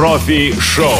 Профи-шоу.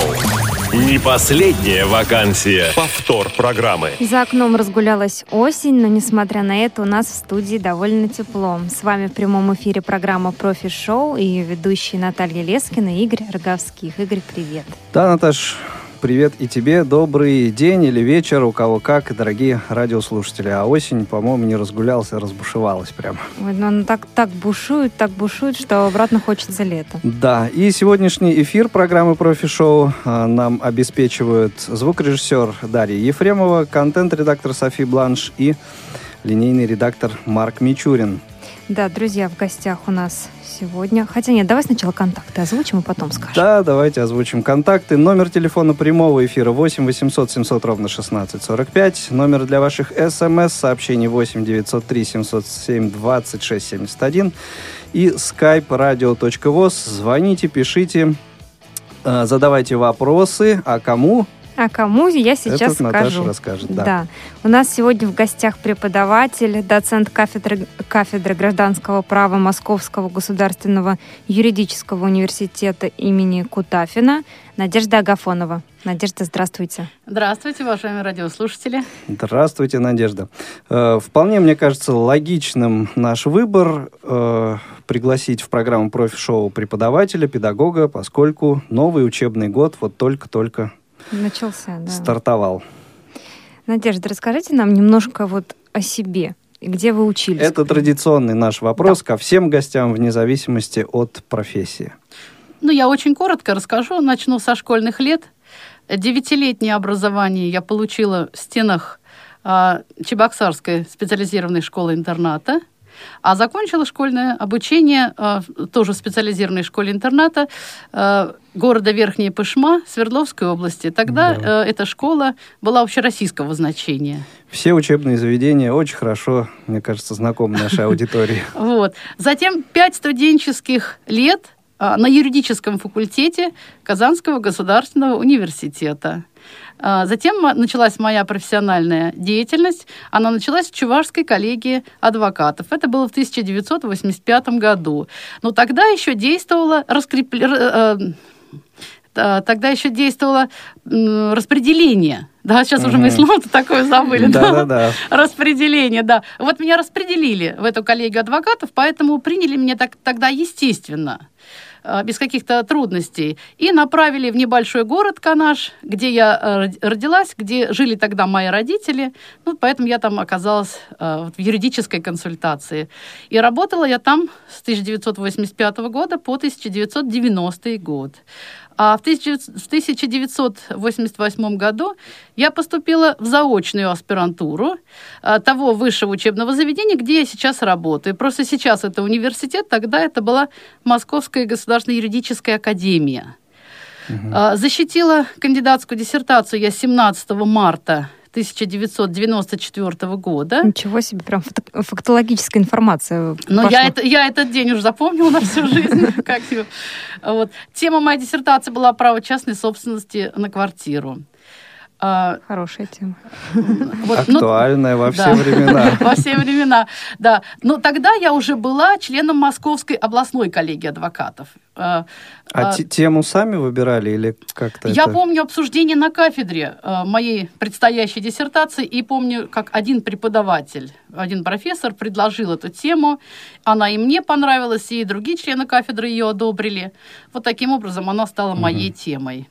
Не последняя вакансия. Повтор программы. За окном разгулялась осень, но несмотря на это у нас в студии довольно тепло. С вами в прямом эфире программа «Профи-шоу» и ведущие Наталья Лескина и Игорь Роговских. Игорь, привет. Да, Наташ, Привет и тебе. Добрый день или вечер, у кого как, дорогие радиослушатели. А осень, по-моему, не разгулялся, разбушевалась прям. Ой, ну она так, так бушует, так бушует, что обратно хочется лето. Да, и сегодняшний эфир программы «Профи-шоу» а, нам обеспечивают звукорежиссер Дарья Ефремова, контент-редактор Софи Бланш и линейный редактор Марк Мичурин. Да, друзья, в гостях у нас сегодня. Хотя нет, давай сначала контакты озвучим и потом скажем. Да, давайте озвучим контакты. Номер телефона прямого эфира 8 800 700 ровно 16 45. Номер для ваших смс-сообщений 8 903 707 26 71. И skype radio.voz. Звоните, пишите, э, задавайте вопросы. А кому а кому я сейчас Это скажу. расскажет, да. да. У нас сегодня в гостях преподаватель, доцент кафедры, кафедры гражданского права Московского государственного юридического университета имени Кутафина Надежда Агафонова. Надежда, здравствуйте. Здравствуйте, уважаемые радиослушатели. Здравствуйте, Надежда. Э, вполне, мне кажется, логичным наш выбор э, пригласить в программу профи-шоу преподавателя, педагога, поскольку новый учебный год вот только-только Начался, да. Стартовал. Надежда, расскажите нам немножко вот о себе. Где вы учились? Это традиционный наш вопрос да. ко всем гостям вне зависимости от профессии. Ну, я очень коротко расскажу. Начну со школьных лет. Девятилетнее образование я получила в стенах э, Чебоксарской специализированной школы-интерната. А закончила школьное обучение э, тоже в специализированной школе-интерната э, города Верхняя Пышма Свердловской области. Тогда да. э, эта школа была общероссийского значения. Все учебные заведения очень хорошо, мне кажется, знакомы нашей аудитории. Вот. Затем пять студенческих лет на юридическом факультете Казанского государственного университета. А, затем началась моя профессиональная деятельность. Она началась в Чувашской коллегии адвокатов. Это было в 1985 году. Но тогда еще действовала раскреп... Э, тогда еще действовало распределение. Да, сейчас уже мы слово такое забыли. Да, да, да. Распределение, да. Вот меня распределили в эту коллегию адвокатов, поэтому приняли меня так, тогда естественно. Э, без каких-то трудностей, и направили в небольшой город Канаш, где я э, родилась, где жили тогда мои родители, ну, поэтому я там оказалась э, в юридической консультации. И работала я там с 1985 года по 1990 год. А в 1988 году я поступила в заочную аспирантуру а, того высшего учебного заведения, где я сейчас работаю. Просто сейчас это университет, тогда это была Московская государственная юридическая академия. Угу. Защитила кандидатскую диссертацию я 17 марта 1994 года. Ничего себе, прям фактологическая информация. Но я, это, я этот день уже запомнила на всю жизнь. Как вот. Тема моей диссертации была право частной собственности на квартиру. А, Хорошая тема. Вот, ну, Актуальная ну, во все да. времена. Во все времена, да. Но тогда я уже была членом Московской областной коллегии адвокатов. А, а, а тему сами выбирали или как-то? Я это... помню обсуждение на кафедре а, моей предстоящей диссертации и помню, как один преподаватель, один профессор предложил эту тему. Она и мне понравилась, и другие члены кафедры ее одобрили. Вот таким образом она стала моей угу. темой.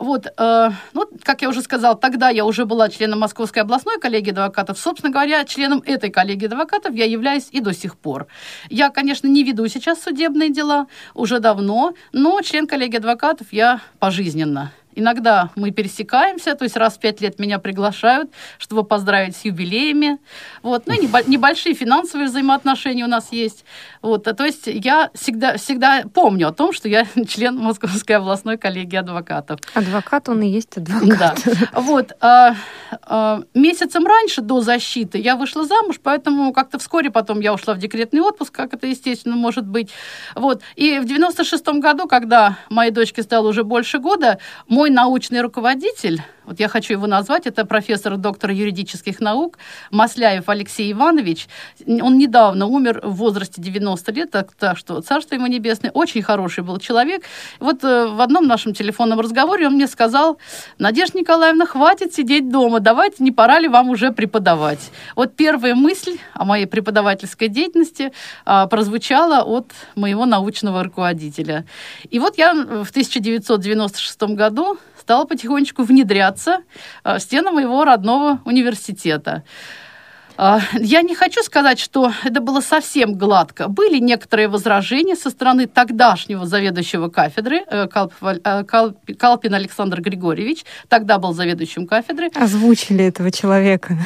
Вот, э, ну, как я уже сказала, тогда я уже была членом Московской областной коллегии адвокатов. Собственно говоря, членом этой коллегии адвокатов я являюсь и до сих пор. Я, конечно, не веду сейчас судебные дела уже давно, но член коллегии адвокатов я пожизненно. Иногда мы пересекаемся, то есть раз в пять лет меня приглашают, чтобы поздравить с юбилеями. Вот. Ну и небольшие финансовые взаимоотношения у нас есть. Вот. То есть я всегда, всегда помню о том, что я член Московской областной коллегии адвокатов. Адвокат, он и есть адвокат. Да. Вот. А, а, месяцем раньше, до защиты, я вышла замуж, поэтому как-то вскоре потом я ушла в декретный отпуск, как это, естественно, может быть. Вот. И в 96 году, когда моей дочке стало уже больше года, мой научный руководитель Вот я хочу его назвать. Это профессор, доктор юридических наук Масляев Алексей Иванович. Он недавно умер в возрасте 90 лет, так, так что царство ему небесное. Очень хороший был человек. Вот э, в одном нашем телефонном разговоре он мне сказал, Надежда Николаевна, хватит сидеть дома, давайте, не пора ли вам уже преподавать. Вот первая мысль о моей преподавательской деятельности а, прозвучала от моего научного руководителя. И вот я в 1996 году стала потихонечку внедряться а, в стены моего родного университета. А, я не хочу сказать, что это было совсем гладко. Были некоторые возражения со стороны тогдашнего заведующего кафедры э, э, Калпин Александр Григорьевич, тогда был заведующим кафедры. Озвучили этого человека.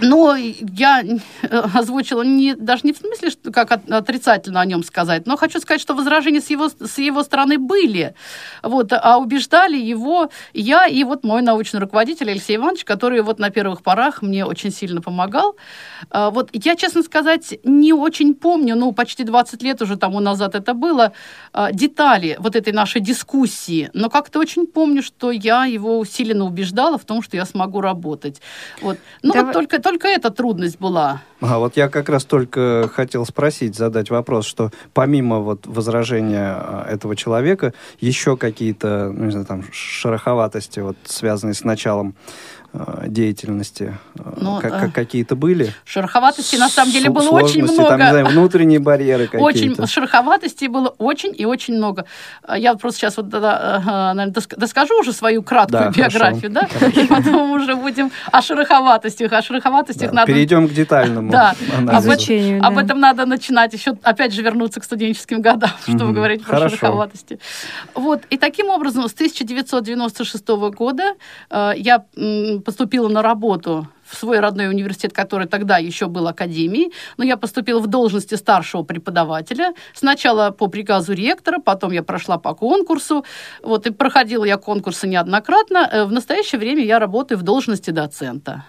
Но я э, озвучила не, даже не в смысле, что как отрицательно о нем сказать, но хочу сказать, что возражения с его, с его стороны были. Вот, а убеждали его я и вот мой научный руководитель Алексей Иванович, который вот на первых порах мне очень сильно помогал. А, вот я, честно сказать, не очень помню, ну, почти 20 лет уже тому назад это было, а, детали вот этой нашей дискуссии, но как-то очень помню, что я его усиленно убеждала в том, что я смогу работать. Вот. Ну, Давай... вот только, только эта трудность была. А вот я как раз только хотел спросить, задать вопрос, что помимо вот возражения а, этого человека, еще какие-то, ну, не знаю, там, шероховатости, вот, связанные с началом деятельности ну, как, как какие-то были? Шероховатости на самом деле было очень много. Там, не знаю, внутренние барьеры какие-то. Очень, шероховатостей было очень и очень много. Я просто сейчас вот, наверное, доскажу уже свою краткую да, биографию, да, хорошо. и потом уже будем о шероховатостях, о шероховатостях да, надо... Перейдем к детальному да, обучению. Об, да. об этом надо начинать еще, опять же, вернуться к студенческим годам, чтобы угу. говорить про хорошо. шероховатости. Вот, и таким образом, с 1996 года э, я поступила на работу в свой родной университет, который тогда еще был академией, но я поступила в должности старшего преподавателя. Сначала по приказу ректора, потом я прошла по конкурсу. Вот, и проходила я конкурсы неоднократно. Э, в настоящее время я работаю в должности доцента.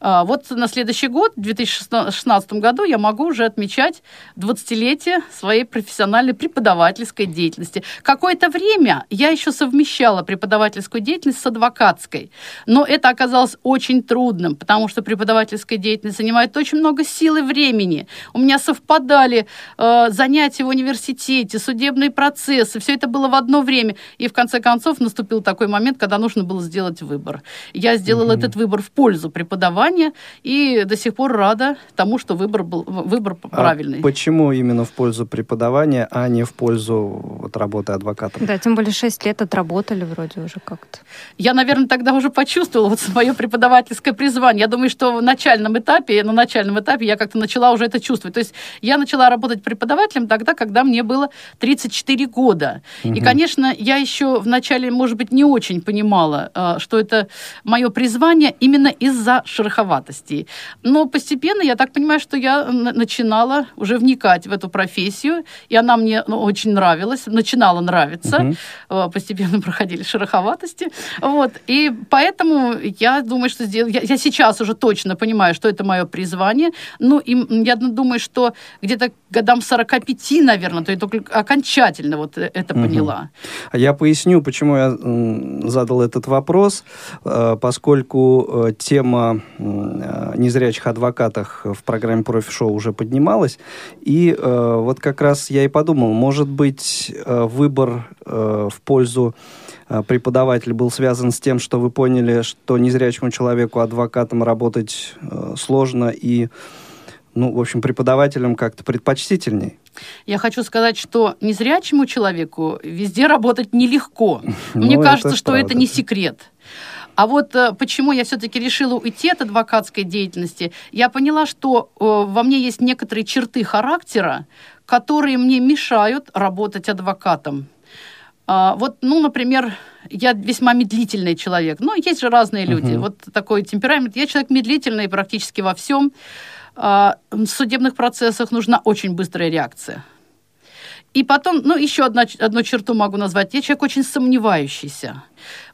А, вот на следующий год, в 2016 году, я могу уже отмечать 20-летие своей профессиональной преподавательской деятельности. Какое-то время я еще совмещала преподавательскую деятельность с адвокатской, но это оказалось очень трудным, потому что преподавательская деятельность занимает очень много сил и времени. У меня совпадали э, занятия в университете, судебные процессы, все это было в одно время. И в конце концов наступил такой момент, когда нужно было сделать выбор. Я сделала mm-hmm. этот выбор в пользу преподавания, образования и до сих пор рада тому, что выбор был выбор а правильный. Почему именно в пользу преподавания, а не в пользу вот, работы адвокатом? Да, тем более 6 лет отработали вроде уже как-то. Я, наверное, тогда уже почувствовала вот свое преподавательское призвание. Я думаю, что в начальном этапе, на начальном этапе я как-то начала уже это чувствовать. То есть я начала работать преподавателем тогда, когда мне было 34 года. Угу. И, конечно, я еще вначале, может быть, не очень понимала, а, что это мое призвание именно из-за шероховатости шероховатостей. Но постепенно, я так понимаю, что я начинала уже вникать в эту профессию, и она мне ну, очень нравилась, начинала нравиться. Угу. Постепенно проходили шероховатости. Вот. И поэтому я думаю, что сдел... я, я сейчас уже точно понимаю, что это мое призвание. Ну, и я думаю, что где-то годам 45, наверное, то я только окончательно вот э, это угу. поняла. А я поясню, почему я задал этот вопрос, э, поскольку э, тема незрячих адвокатах в программе «Профи-шоу» уже поднималась, и вот как раз я и подумал, может быть, выбор в пользу преподавателя был связан с тем, что вы поняли, что незрячему человеку адвокатом работать сложно и ну, в общем, преподавателям как-то предпочтительней. Я хочу сказать, что незрячему человеку везде работать нелегко. Мне ну, кажется, что это не секрет. А вот э, почему я все-таки решила уйти от адвокатской деятельности, я поняла, что э, во мне есть некоторые черты характера, которые мне мешают работать адвокатом. А, вот, ну, например, я весьма медлительный человек. Ну, есть же разные люди. Uh-huh. Вот такой темперамент. Я человек медлительный практически во всем. В судебных процессах нужна очень быстрая реакция. И потом, ну, еще одна, одну черту могу назвать. Я человек очень сомневающийся.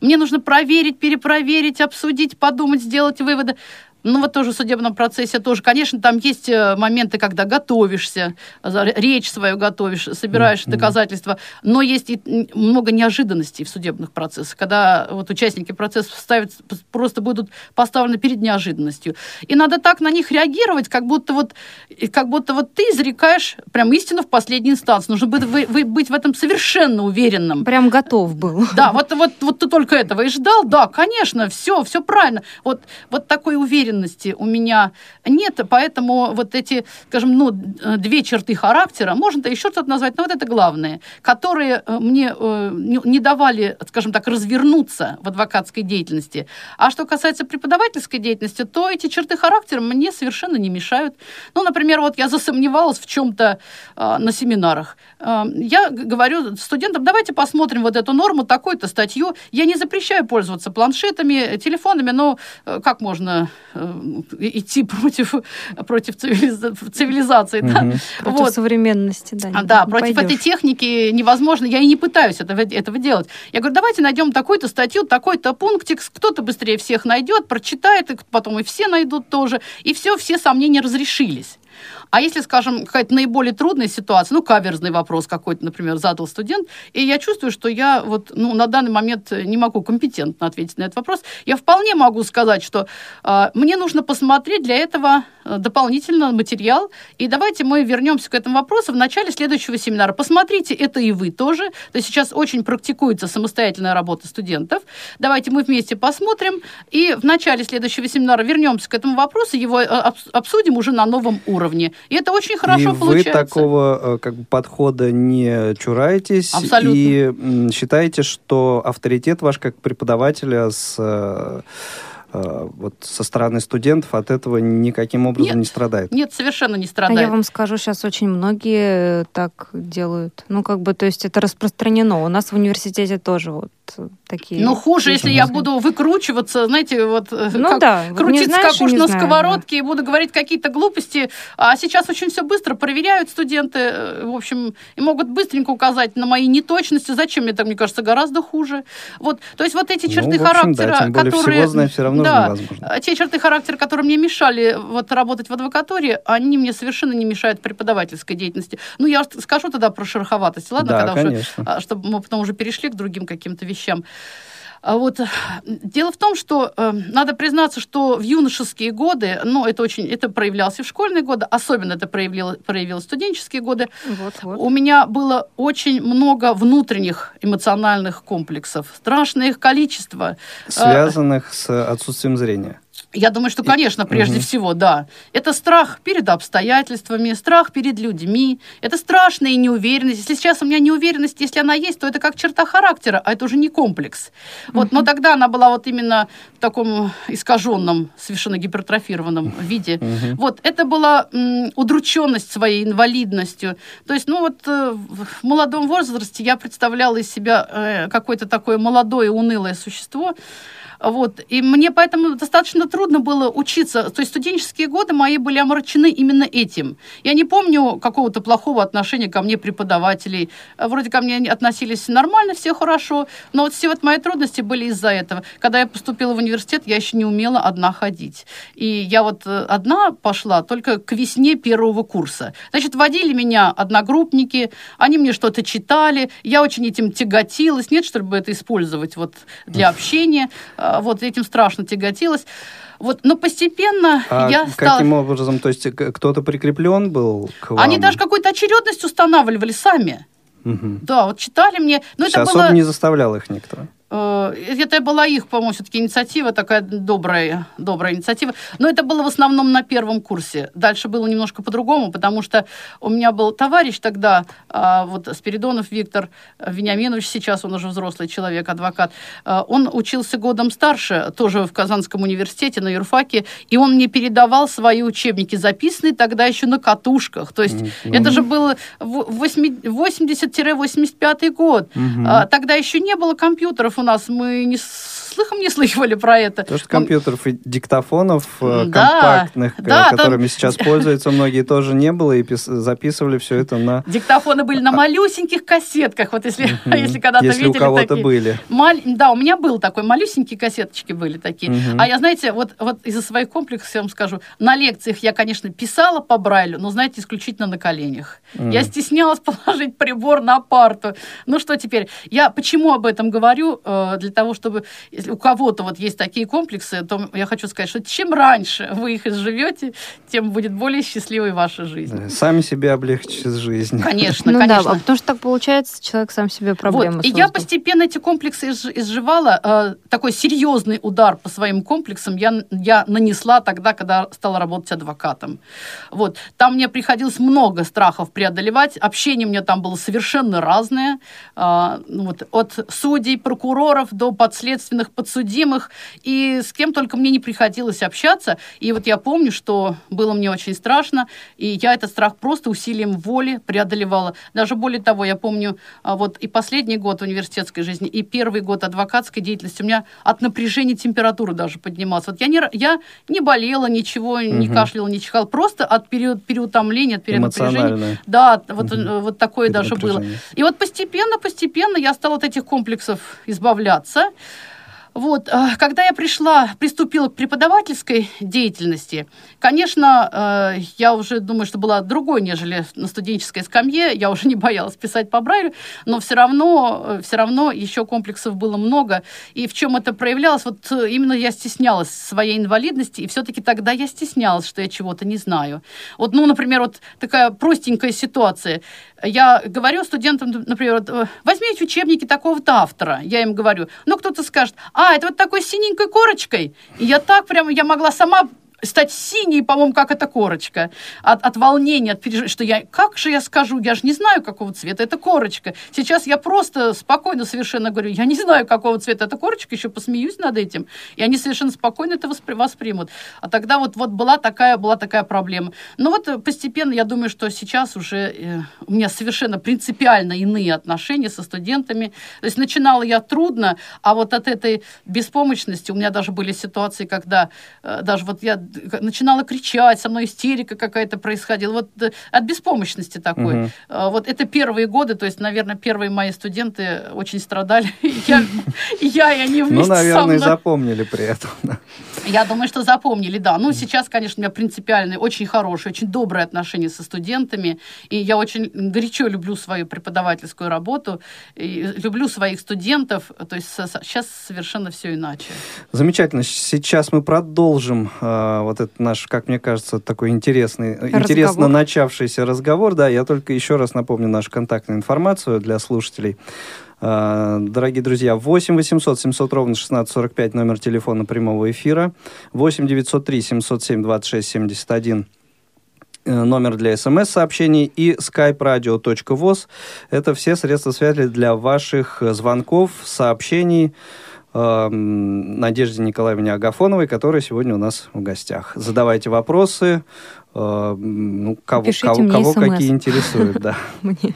Мне нужно проверить, перепроверить, обсудить, подумать, сделать выводы. Ну, вот тоже в судебном процессе тоже, конечно, там есть э, моменты, когда готовишься, речь свою готовишь, собираешь mm-hmm. доказательства, но есть и много неожиданностей в судебных процессах, когда вот участники процесса ставят, просто будут поставлены перед неожиданностью. И надо так на них реагировать, как будто вот, как будто вот ты изрекаешь прям истину в последней инстанции. Нужно быть, вы, вы, быть в этом совершенно уверенным. Прям готов был. Да, вот, вот, вот ты только этого и ждал, да, конечно, все, все правильно. Вот, вот такой уверенности у меня нет, поэтому вот эти, скажем, ну, две черты характера, можно-то еще что-то назвать, но вот это главное, которые э, мне э, не давали, скажем так, развернуться в адвокатской деятельности. А что касается преподавательской деятельности, то эти черты характера мне совершенно не мешают. Ну, например, вот я засомневалась в чем-то э, на семинарах. Я говорю студентам, давайте посмотрим вот эту норму, такую-то статью. Я не запрещаю пользоваться планшетами, телефонами, но как можно идти против, против цивилизации? Угу. Да? Против вот. современности, да. Да, против пойдешь. этой техники невозможно. Я и не пытаюсь этого, этого делать. Я говорю, давайте найдем такую-то статью, такой-то пунктик, кто-то быстрее всех найдет, прочитает, и потом и все найдут тоже. И все, все сомнения разрешились. А если, скажем, какая-то наиболее трудная ситуация, ну, каверзный вопрос какой-то, например, задал студент, и я чувствую, что я вот, ну, на данный момент не могу компетентно ответить на этот вопрос, я вполне могу сказать, что э, мне нужно посмотреть для этого э, дополнительно материал, и давайте мы вернемся к этому вопросу в начале следующего семинара. Посмотрите это и вы тоже. То есть сейчас очень практикуется самостоятельная работа студентов. Давайте мы вместе посмотрим, и в начале следующего семинара вернемся к этому вопросу, его э, обсудим уже на новом уровне. И это очень хорошо и получается. вы такого э, как бы, подхода не чураетесь Абсолютно. и считаете, что авторитет ваш как преподавателя с э, э, вот со стороны студентов от этого никаким образом нет, не страдает. Нет, совершенно не страдает. А я вам скажу, сейчас очень многие так делают. Ну, как бы, то есть это распространено. У нас в университете тоже вот такие... Ну, хуже, если я буду выкручиваться, знаете, вот э, ну, как да, крутиться знаешь, как уж на знаю, сковородке да. и буду говорить какие-то глупости. А сейчас очень все быстро проверяют студенты, э, в общем, и могут быстренько указать на мои неточности. Зачем мне так, мне кажется, гораздо хуже. Вот, то есть вот эти черты ну, общем, характера, да, более которые... Всего знать все равно да, невозможно. те черты характера, которые мне мешали вот работать в адвокатуре, они мне совершенно не мешают преподавательской деятельности. Ну, я скажу тогда про шероховатость, ладно? Да, когда конечно. Уже, чтобы мы потом уже перешли к другим каким-то вещам. А вот дело в том, что э, надо признаться, что в юношеские годы, ну, это очень, это проявлялось и в школьные годы, особенно это проявило, проявилось в студенческие годы. Вот, вот. У меня было очень много внутренних эмоциональных комплексов, страшное их количество. Связанных э, с отсутствием зрения. Я думаю, что, конечно, прежде угу. всего, да. Это страх перед обстоятельствами, страх перед людьми. Это страшная неуверенность. Если сейчас у меня неуверенность, если она есть, то это как черта характера, а это уже не комплекс. Угу. Вот, но тогда она была вот именно в таком искаженном, совершенно гипертрофированном виде. Угу. Вот, это была м, удрученность своей инвалидностью. То есть, ну вот э, в молодом возрасте я представляла из себя э, какое-то такое молодое, унылое существо, вот. И мне поэтому достаточно трудно было учиться. То есть студенческие годы мои были омрачены именно этим. Я не помню какого-то плохого отношения ко мне преподавателей. Вроде ко мне относились нормально, все хорошо. Но вот все вот мои трудности были из-за этого. Когда я поступила в университет, я еще не умела одна ходить. И я вот э, одна пошла только к весне первого курса. Значит, водили меня одногруппники, они мне что-то читали, я очень этим тяготилась. Нет, чтобы это использовать вот для общения а, вот этим страшно тяготилась. Вот, но постепенно а я стала... Каким образом? То есть кто-то прикреплен был к вам? Они даже какую-то очередность устанавливали сами. Угу. Да, вот читали мне. Но это особо было... не заставлял их никто. Э, это была их, по-моему, все-таки инициатива, такая добрая, добрая инициатива. Но это было в основном на первом курсе. Дальше было немножко по-другому, потому что у меня был товарищ тогда, а, вот Спиридонов Виктор Вениаминович, сейчас он уже взрослый человек, адвокат. А, он учился годом старше, тоже в Казанском университете, на юрфаке, и он мне передавал свои учебники, записанные тогда еще на катушках. То есть mm-hmm. это же был 80-85 год. Mm-hmm. Тогда еще не было компьютеров, у нас мы не слыхом не слыхивали про это. То, что компьютеров и диктофонов э, Да, компактных, э, да, там- которыми сейчас пользуются многие, тоже не было, и пис- записывали все это на... Диктофоны были на малюсеньких кассетках, вот если, Мгм. если когда-то Если у видели кого-то такие. были. Маль- Да, у меня был такой, малюсенькие кассеточки были такие. Мгм. А я, знаете, вот, вот из-за своих комплексов, я вам скажу, на лекциях я, конечно, писала по Брайлю, но, знаете, исключительно на коленях. Я стеснялась положить прибор на парту. Ну что теперь? Я почему об этом говорю? Э, Для того, чтобы, если у кого-то вот есть такие комплексы, то я хочу сказать, что чем раньше вы их изживете, тем будет более счастливой ваша жизнь. Да, Сами себе облегчить жизнь. Конечно, ну конечно. да, потому что так получается, человек сам себе проблемы Вот. И я постепенно эти комплексы изж- изживала. Э, такой серьезный удар по своим комплексам я, я нанесла тогда, когда стала работать адвокатом. Вот. Там мне приходилось много страхов преодолевать. Общение у меня там было совершенно разное. Ну вот, от судей, прокуроров до подследственных, подсудимых. И с кем только мне не приходилось общаться. И вот я помню, что было мне очень страшно. И я этот страх просто усилием воли преодолевала. Даже более того, я помню а, вот и последний год университетской жизни, и первый год адвокатской деятельности у меня от напряжения температура даже поднималась. Вот я не, я не болела ничего, не кашляла, не чихала, просто от период, переутомления, от перенапряжения. Да, вот, э, вот такое даже было. И вот постепенно, постепенно я стала от этих комплексов избавляться. Вот, а, когда я пришла, приступила к преподавательской деятельности, конечно, э, я уже думаю, что была другой, нежели на студенческой скамье, я уже не боялась писать по Брайлю, но все равно, все равно еще комплексов было много. И в чем это проявлялось? Вот э, именно я стеснялась своей инвалидности, и все-таки тогда я стеснялась, что я чего-то не знаю. Вот, ну, например, вот такая простенькая ситуация. Я говорю студентам, например, э, возьмите учебники такого-то автора. Я им говорю. Ну, кто-то скажет, а, это вот такой синенькой корочкой. И я так прямо, я могла сама стать синей, по-моему, как эта корочка. От, от волнения, от переживания, что я, как же я скажу, я же не знаю, какого цвета эта корочка. Сейчас я просто спокойно совершенно говорю, я не знаю, какого цвета эта корочка, еще посмеюсь над этим, и они совершенно спокойно это воспри- воспримут. А тогда вот, вот была, такая, была такая проблема. Но вот э, постепенно, я думаю, что сейчас уже э, у меня совершенно принципиально иные отношения со студентами. То есть начинала я трудно, а вот от этой беспомощности у меня даже были ситуации, когда э, даже вот я начинала кричать, со мной истерика какая-то происходила. Вот э, от беспомощности такой. Э, Вот это первые годы, то есть, наверное, первые мои студенты очень страдали. И Я, и я, и они вместе Ну, наверное, мной. запомнили при этом. Я думаю, что запомнили, да. Ну, сейчас, конечно, у меня принципиальные, очень хорошие, очень добрые отношения со студентами. И я очень горячо люблю свою преподавательскую работу. И люблю своих студентов. То есть сейчас совершенно все иначе. Замечательно. Сейчас мы продолжим э, вот этот наш, как мне кажется, такой интересный, э, интересно начавшийся разговор. Да, я только еще раз напомню нашу контактную информацию для слушателей. Э, Дорогие друзья, 8 800 700 ровно 1645 номер телефона прямого эфира, 8 903 707 26 71 э, номер для смс-сообщений и skype-radio.voz. Это все средства связи для ваших э, звонков, сообщений эм, Надежде Николаевне Агафоновой, которая сегодня у нас в гостях. Задавайте вопросы, э, ну, кого, Пишите кого, мне кого смс. какие интересуют, да. Мне.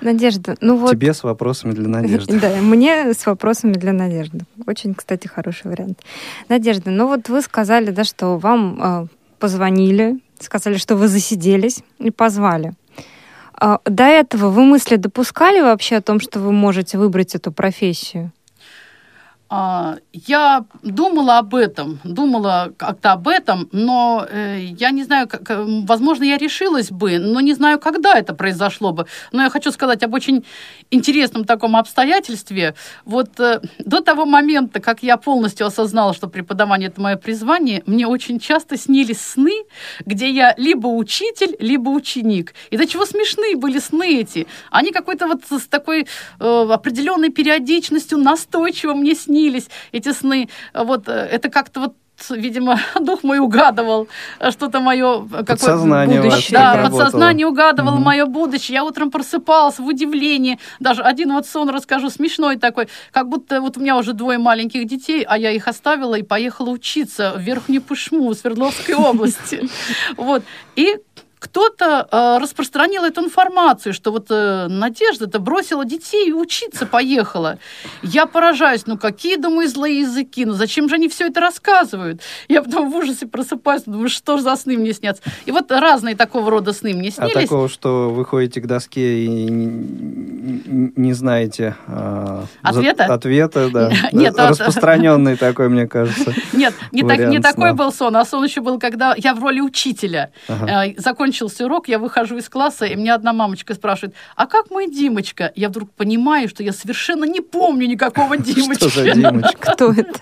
Надежда, ну вот... Тебе с вопросами для Надежды. Да, мне с вопросами для Надежды. Очень, кстати, хороший вариант. Надежда, ну вот вы сказали, да, что вам э, позвонили, сказали, что вы засиделись и позвали. А до этого вы мысли допускали вообще о том, что вы можете выбрать эту профессию? А, Я думала об этом, думала как-то об этом, но э, я не знаю, как, э, возможно, я решилась бы, но не знаю, когда это произошло бы. Но я хочу сказать об очень интересном таком обстоятельстве. Вот э, до того момента, как я полностью осознала, что преподавание это мое призвание, мне очень часто снились сны, где я либо учитель, либо ученик. И до чего смешные были сны эти. Они какой-то вот с такой э, определенной периодичностью настойчиво мне снились эти сны. Вот э, это как-то вот видимо, дух мой угадывал э, что-то мое Подсознание ваше будущее. Да, работало. подсознание угадывало Мгм. мое будущее. Я утром просыпалась в удивлении. Даже один вот сон расскажу, смешной такой. Как будто вот у меня уже двое маленьких детей, а я их оставила и поехала учиться в Верхнюю Пышму в Свердловской области. Вот. И кто-то э, распространил эту информацию, что вот э, Надежда-то бросила детей и учиться поехала. Я поражаюсь, ну какие, думаю, злые языки, ну зачем же они все это рассказывают? Я потом в ужасе просыпаюсь, думаю, что же за сны мне снятся? И вот разные такого рода сны мне А снились. такого, что вы ходите к доске и не, не знаете а, за- Ответа? ответа, да. Нет, а- Распространенный такой, мне кажется. Нет, не, так, не Вариант такой был сон, а сон еще был, когда я в роли учителя. Ага. Э, Закончился урок, я выхожу из класса, и меня одна мамочка спрашивает, а как мой Димочка? Я вдруг понимаю, что я совершенно не помню никакого Димочки. Что за Димочка? Кто это?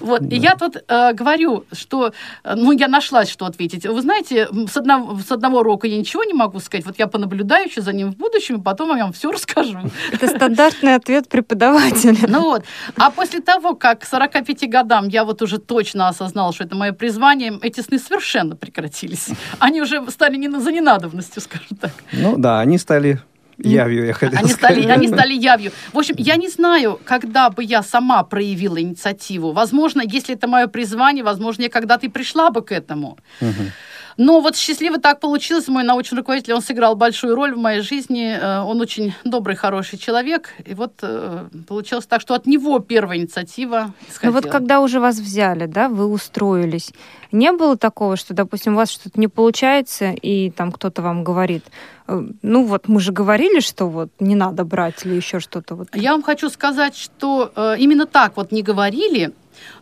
Вот, и я тут э, говорю, что, э, ну, я нашлась, что ответить. Вы знаете, м, с одного, с одного урока я ничего не могу сказать. Вот я понаблюдаю еще за ним в будущем, и потом я вам все расскажу. Это стандартный ответ преподавателя. Ну вот. А после того, как к 45 годам я вот уже точно осознала, что это мое призвание, эти сны совершенно прекратились. Они уже стали не за ненадобностью, скажем так. Ну да, они стали явью, я хотел Они сказать. стали, они стали явью. В общем, я не знаю, когда бы я сама проявила инициативу. Возможно, если это мое призвание, возможно, я когда-то и пришла бы к этому. Мгм. Но вот счастливо так получилось. Мой научный руководитель, он сыграл большую роль в моей жизни. Э, Он очень добрый, хороший человек. И вот э, получилось так, что от него первая инициатива Ну исходила. вот когда уже вас взяли, да, вы устроились, не было такого, что, допустим, у вас что-то не получается, и там кто-то вам говорит, э, ну вот мы же говорили, что вот не надо брать или еще что-то вот. Я вам хочу сказать, что именно так вот не говорили,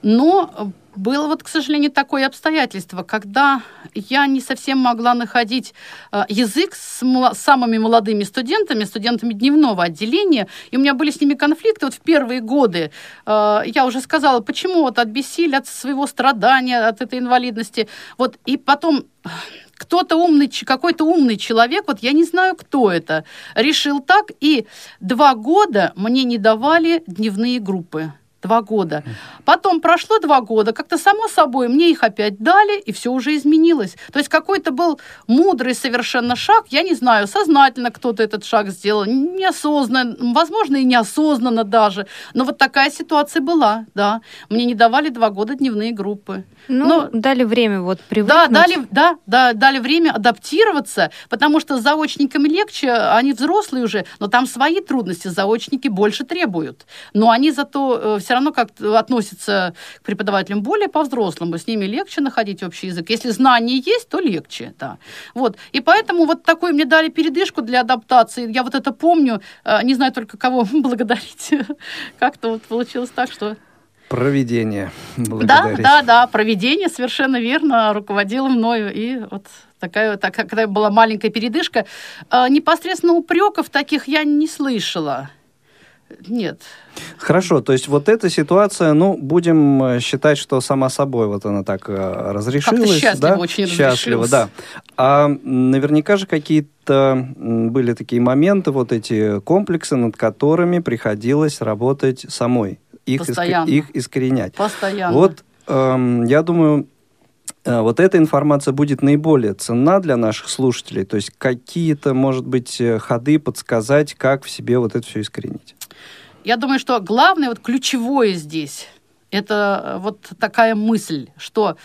но было вот, к сожалению, такое обстоятельство, когда я не совсем могла находить э, язык с самыми молодыми студентами, студентами дневного отделения, и у меня были с ними конфликты вот в первые годы. Э, я уже сказала, почему вот от бессилия, от своего страдания, от этой инвалидности. Вот, и потом кто-то умный, какой-то умный человек, вот я не знаю, кто это, решил так, и два года мне не давали дневные группы. Два года. Потом прошло два года, как-то само собой мне их опять дали, и все уже изменилось. То есть какой-то был мудрый совершенно шаг, я не знаю, сознательно кто-то этот шаг сделал, неосознанно, возможно, и неосознанно даже. Но вот такая ситуация была, да. Мне не давали два года дневные группы. Ну, Но- дали время вот Да, привыкнуть. дали, да, да, дали время адаптироваться, потому что с заочниками легче, они взрослые уже, но там свои трудности, заочники больше требуют. Но они зато все равно как-то относятся к преподавателям более по-взрослому, с ними легче находить общий язык. Если знания есть, то легче, да. Вот. И поэтому вот такой мне дали передышку для адаптации. Я вот это помню, э, не знаю только кого благодарить. Как-то вот получилось так, что Проведение. да, да, да, проведение совершенно верно руководило мною. И вот такая, так, когда была маленькая передышка, э, непосредственно упреков таких я не слышала. Нет. Хорошо, то есть вот эта ситуация, ну, будем э, считать, что сама собой вот она так э, разрешилась. счастливо да? очень Счастливо, да. А наверняка же какие-то были такие моменты, вот эти комплексы, над которыми приходилось работать самой. Их, иск- Постоянно. их искоренять. Постоянно. Вот, эм, я думаю, э, вот эта информация будет наиболее ценна для наших слушателей. То есть какие-то, может быть, ходы подсказать, как в себе вот это все искоренить. Я думаю, что главное, вот ключевое здесь, это э, вот такая мысль, что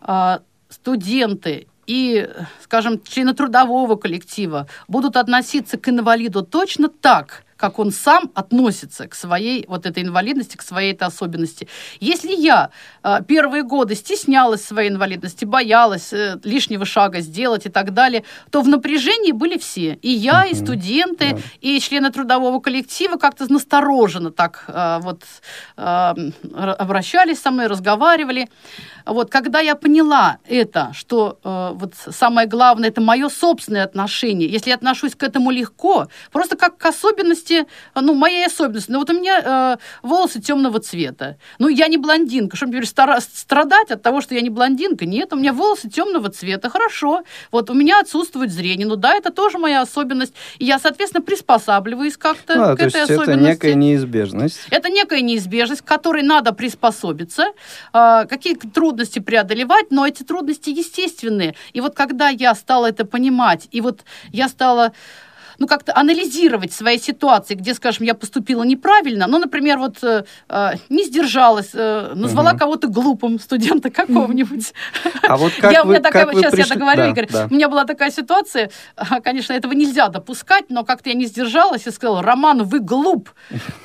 э, студенты и, скажем, члены трудового коллектива будут относиться к инвалиду точно так, как он сам относится к своей вот этой инвалидности, к своей этой особенности. Если я э, первые годы стеснялась своей инвалидности, боялась э, лишнего шага сделать и так далее, то в напряжении были все. И я, и Мгм. студенты, Да. и члены трудового коллектива как-то настороженно так э, вот э, обращались со мной, разговаривали. Вот, когда я поняла это, что э, вот самое главное, это мое собственное отношение, если я отношусь к этому легко, просто как к особенности, э, ну, моей особенности. Ну, вот у меня э, волосы темного цвета. Ну, я не блондинка. Что мне теперь стара- страдать от того, что я не блондинка? Нет, у меня волосы темного цвета. Хорошо. Вот у меня отсутствует зрение. Ну, да, это тоже моя особенность. И я, соответственно, приспосабливаюсь как-то Ну, да, к то есть этой это особенности. некая неизбежность. Это некая неизбежность, к которой надо приспособиться, э, какие трудности преодолевать, но эти трудности естественные. И вот когда я стала это понимать, и вот я стала ну, как-то анализировать свои ситуации, где, скажем, я поступила неправильно, ну, например, вот э, э не сдержалась, э, назвала угу. кого-то глупым студента какого-нибудь. А вот как я, вы, у меня такая, как сейчас пришли... я договорю, да, Игорь, да. у меня была такая ситуация, конечно, этого нельзя допускать, но как-то я не сдержалась и сказала, Роман, вы глуп.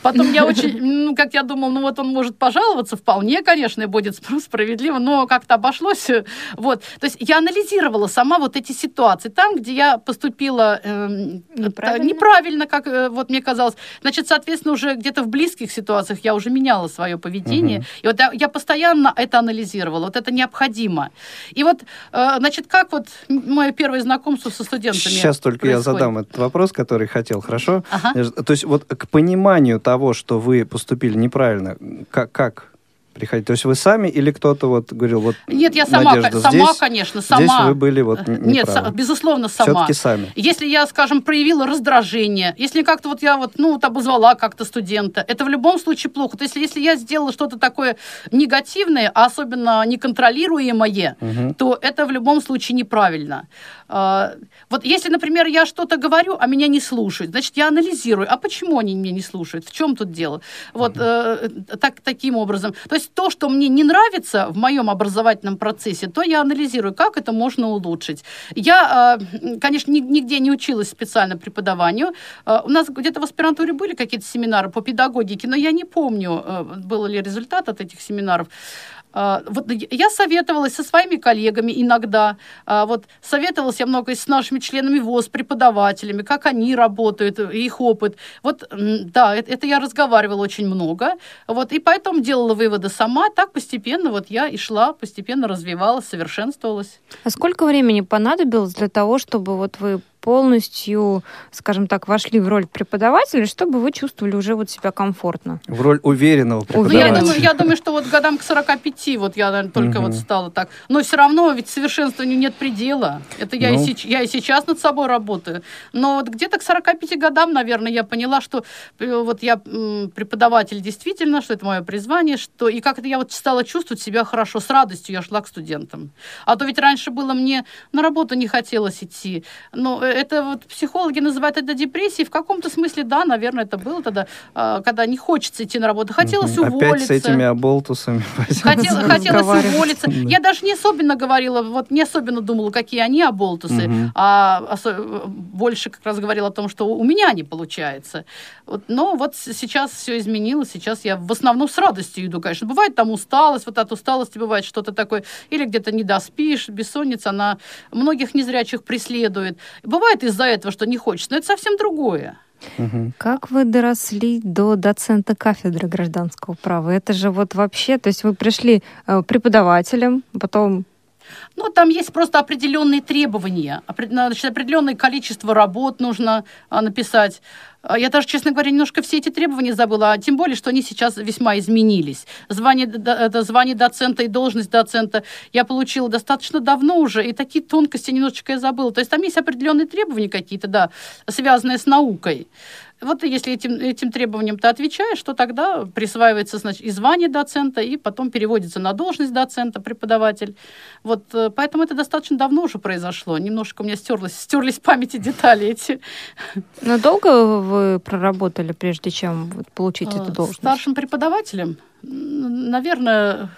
Потом я очень, ну, как я думала, ну, вот он может пожаловаться, вполне, конечно, и будет справедливо, но как-то обошлось. Вот. То есть я анализировала сама вот эти ситуации. Там, где я поступила э, неправильно. неправильно, как э, вот мне казалось. Значит, соответственно, уже где-то в близких ситуациях я уже меняла свое поведение. Угу. И вот я, я постоянно это анализировала. Вот это необходимо. И вот, э, значит, как вот мое первое знакомство со студентами Сейчас только происходит? я задам этот вопрос, который хотел, хорошо? Ага. То есть вот к пониманию того, что вы поступили неправильно, как, как приходить? То есть вы сами или кто-то вот говорил, вот Нет, я сама, Надежда, сама здесь, конечно, сама. Здесь вы были вот не Нет, правы. безусловно, сама. Все-таки сами. Если я, скажем, проявила раздражение, если как-то вот я вот, ну, вот обозвала как-то студента, это в любом случае плохо. То есть если я сделала что-то такое негативное, а особенно неконтролируемое, угу. то это в любом случае неправильно. А, вот если, например, я что-то говорю, а меня не слушают, значит, я анализирую, а почему они меня не слушают, в чем тут дело? Вот э, так, таким образом. То есть то, что мне не нравится в моем образовательном процессе, то я анализирую, как это можно улучшить. Я, э, конечно, нигде не училась специально преподаванию. Э, у нас где-то в аспирантуре были какие-то семинары по педагогике, но я не помню, э, был ли результат от этих семинаров. А, вот я советовалась со своими коллегами иногда, а, вот советовалась я много с нашими членами ВОЗ, преподавателями, как они работают, их опыт. Вот, да, это я разговаривала очень много, вот, и поэтому делала выводы сама, так постепенно вот я и шла, постепенно развивалась, совершенствовалась. А сколько времени понадобилось для того, чтобы вот вы полностью, скажем так, вошли в роль преподавателя, чтобы вы чувствовали уже вот себя комфортно? В роль уверенного преподавателя. Я думаю, я думаю что вот годам к 45 вот я, наверное, только угу. вот стала так. Но все равно ведь совершенствованию нет предела. Это я, ну. и, я и сейчас над собой работаю. Но вот где-то к 45 годам, наверное, я поняла, что э, вот я преподаватель действительно, что это мое призвание, что и как-то я вот стала чувствовать себя хорошо, с радостью я шла к студентам. А то ведь раньше было мне на работу не хотелось идти. Но э, это вот психологи называют это депрессией. В каком-то смысле, да, наверное, это было тогда, а, когда не хочется идти на работу. Хотелось угу. уволиться. Опять с этими оболтусами. Хотел, хотелось уволиться. Я даже не особенно говорила, вот не особенно думала, какие они оболтусы, угу. а больше как раз говорила о том, что у меня не получается. Вот, но вот сейчас все изменилось, сейчас я в основном с радостью иду, конечно. Бывает там усталость, вот от усталости бывает что-то такое, или где-то не доспишь, бессонница, она многих незрячих преследует. Бывает из-за этого, что не хочется, но это совсем другое. Как вы доросли до доцента кафедры гражданского права? Это же вот вообще, то есть вы пришли э, преподавателем, потом ну, там есть просто определенные требования, значит, определенное количество работ нужно а, написать. А, я даже, честно говоря, немножко все эти требования забыла, а тем более, что они сейчас весьма изменились. Звание, это звание доцента и должность доцента я получила достаточно давно уже, и такие тонкости немножечко я забыла. То есть там есть определенные требования какие-то, да, связанные с наукой. Вот если этим, этим требованиям ты отвечаешь, то тогда присваивается значит, и звание доцента, и потом переводится на должность доцента, преподаватель. Вот, э, поэтому это достаточно давно уже произошло. Немножко у меня стерлось, стерлись памяти детали эти. Но долго вы проработали, прежде чем получить эту э, должность? Старшим преподавателем? Наверное,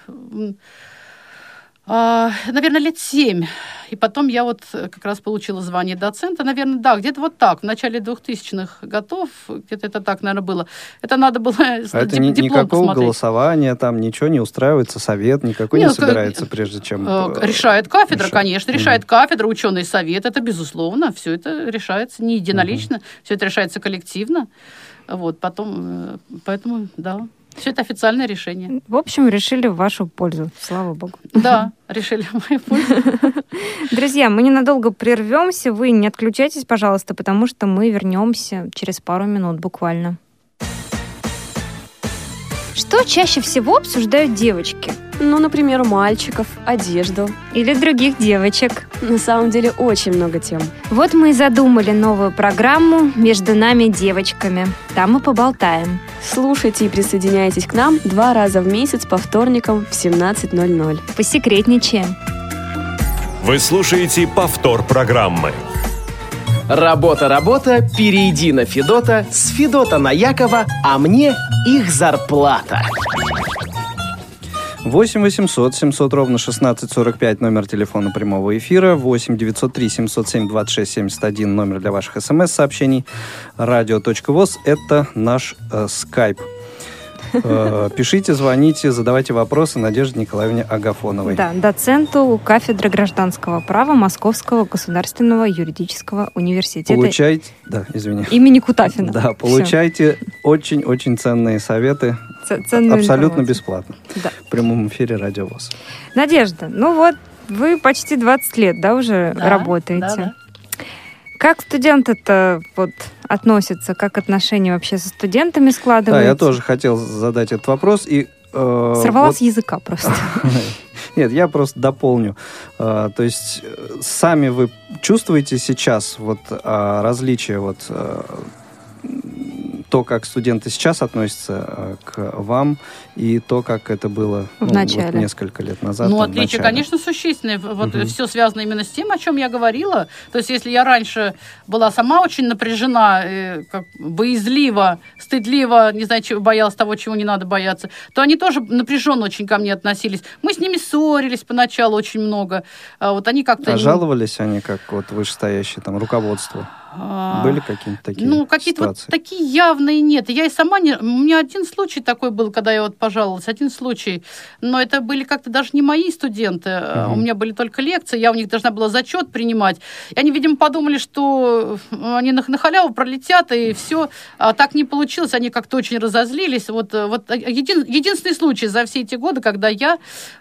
а, наверное, лет семь. И потом я вот как раз получила звание доцента. Наверное, да, где-то вот так, в начале 2000-х годов, где-то это так, наверное, было. Это надо было а это ни, никакого посмотреть. голосования, там ничего не устраивается, совет никакой Нет, не собирается, прежде чем... Э, э, решает кафедра, решает. конечно, решает mm кафедра, ученый совет, это безусловно, все это решается не единолично, mm все это решается коллективно. Вот, потом, э, поэтому, да. Все это официальное решение. В общем, решили в вашу пользу, слава богу. Да, решили в мою пользу. Друзья, мы ненадолго прервемся. Вы не отключайтесь, пожалуйста, потому что мы вернемся через пару минут буквально. Что чаще всего обсуждают девочки? Ну, например, мальчиков, одежду. Или других девочек. На самом деле очень много тем. Вот мы и задумали новую программу «Между нами девочками». Там мы поболтаем. Слушайте и присоединяйтесь к нам два раза в месяц по вторникам в 17.00. Посекретничаем. Вы слушаете повтор программы. Работа, работа, перейди на Федота, с Федота на Якова, а мне их зарплата. 8 800 700 ровно 1645 номер телефона прямого эфира, 8 903 707 26 71 номер для ваших смс-сообщений, радио.воз – это наш э, скайп. Э, пишите, звоните, задавайте вопросы Надежде Николаевне Агафоновой. Да, доценту кафедры гражданского права Московского государственного юридического университета Получайте, да, извини. имени Кутафина. Да, получайте очень-очень ценные советы ценную абсолютно бесплатно. Да. В прямом эфире Радио ВОЗ. Надежда, ну вот вы почти 20 лет, да, уже Да, работаете. да, да. Как студенты-то вот относятся, как отношения вообще со студентами Да, складываются? я тоже хотел задать этот вопрос. И, э, Сорвалась вот- с языка просто. Нет, я просто дополню. Э, То есть э, сами вы чувствуете сейчас вот э, различия, вот то, как студенты сейчас относятся э, к вам, и то, как это было В ну, вот начале. несколько лет назад. Ну, там, отличие, начале. конечно, существенное. Вот Мгм. все связано именно с тем, о чем я говорила. То есть, если я раньше была сама очень напряжена, э, как боязлива, стыдлива, не знаю, чего, боялась того, чего не надо бояться, то они тоже напряженно очень ко мне относились. Мы с ними ссорились поначалу очень много. А вот они как-то... А не- жаловались они, как вот вышестоящие там руководство? А, Были какие-то такие Ну, какие-то вот ситуации? такие явные нет. Я и сама не... У меня один случай такой был, когда я вот пожаловалась, один случай. Но это были как-то даже не мои студенты. а У меня были только лекции, я у них должна была зачет принимать. И они, видимо, подумали, что они на, на халяву пролетят, и все. А так не получилось, они как-то очень разозлились. Вот, э, вот един- единственный случай за все эти годы, когда я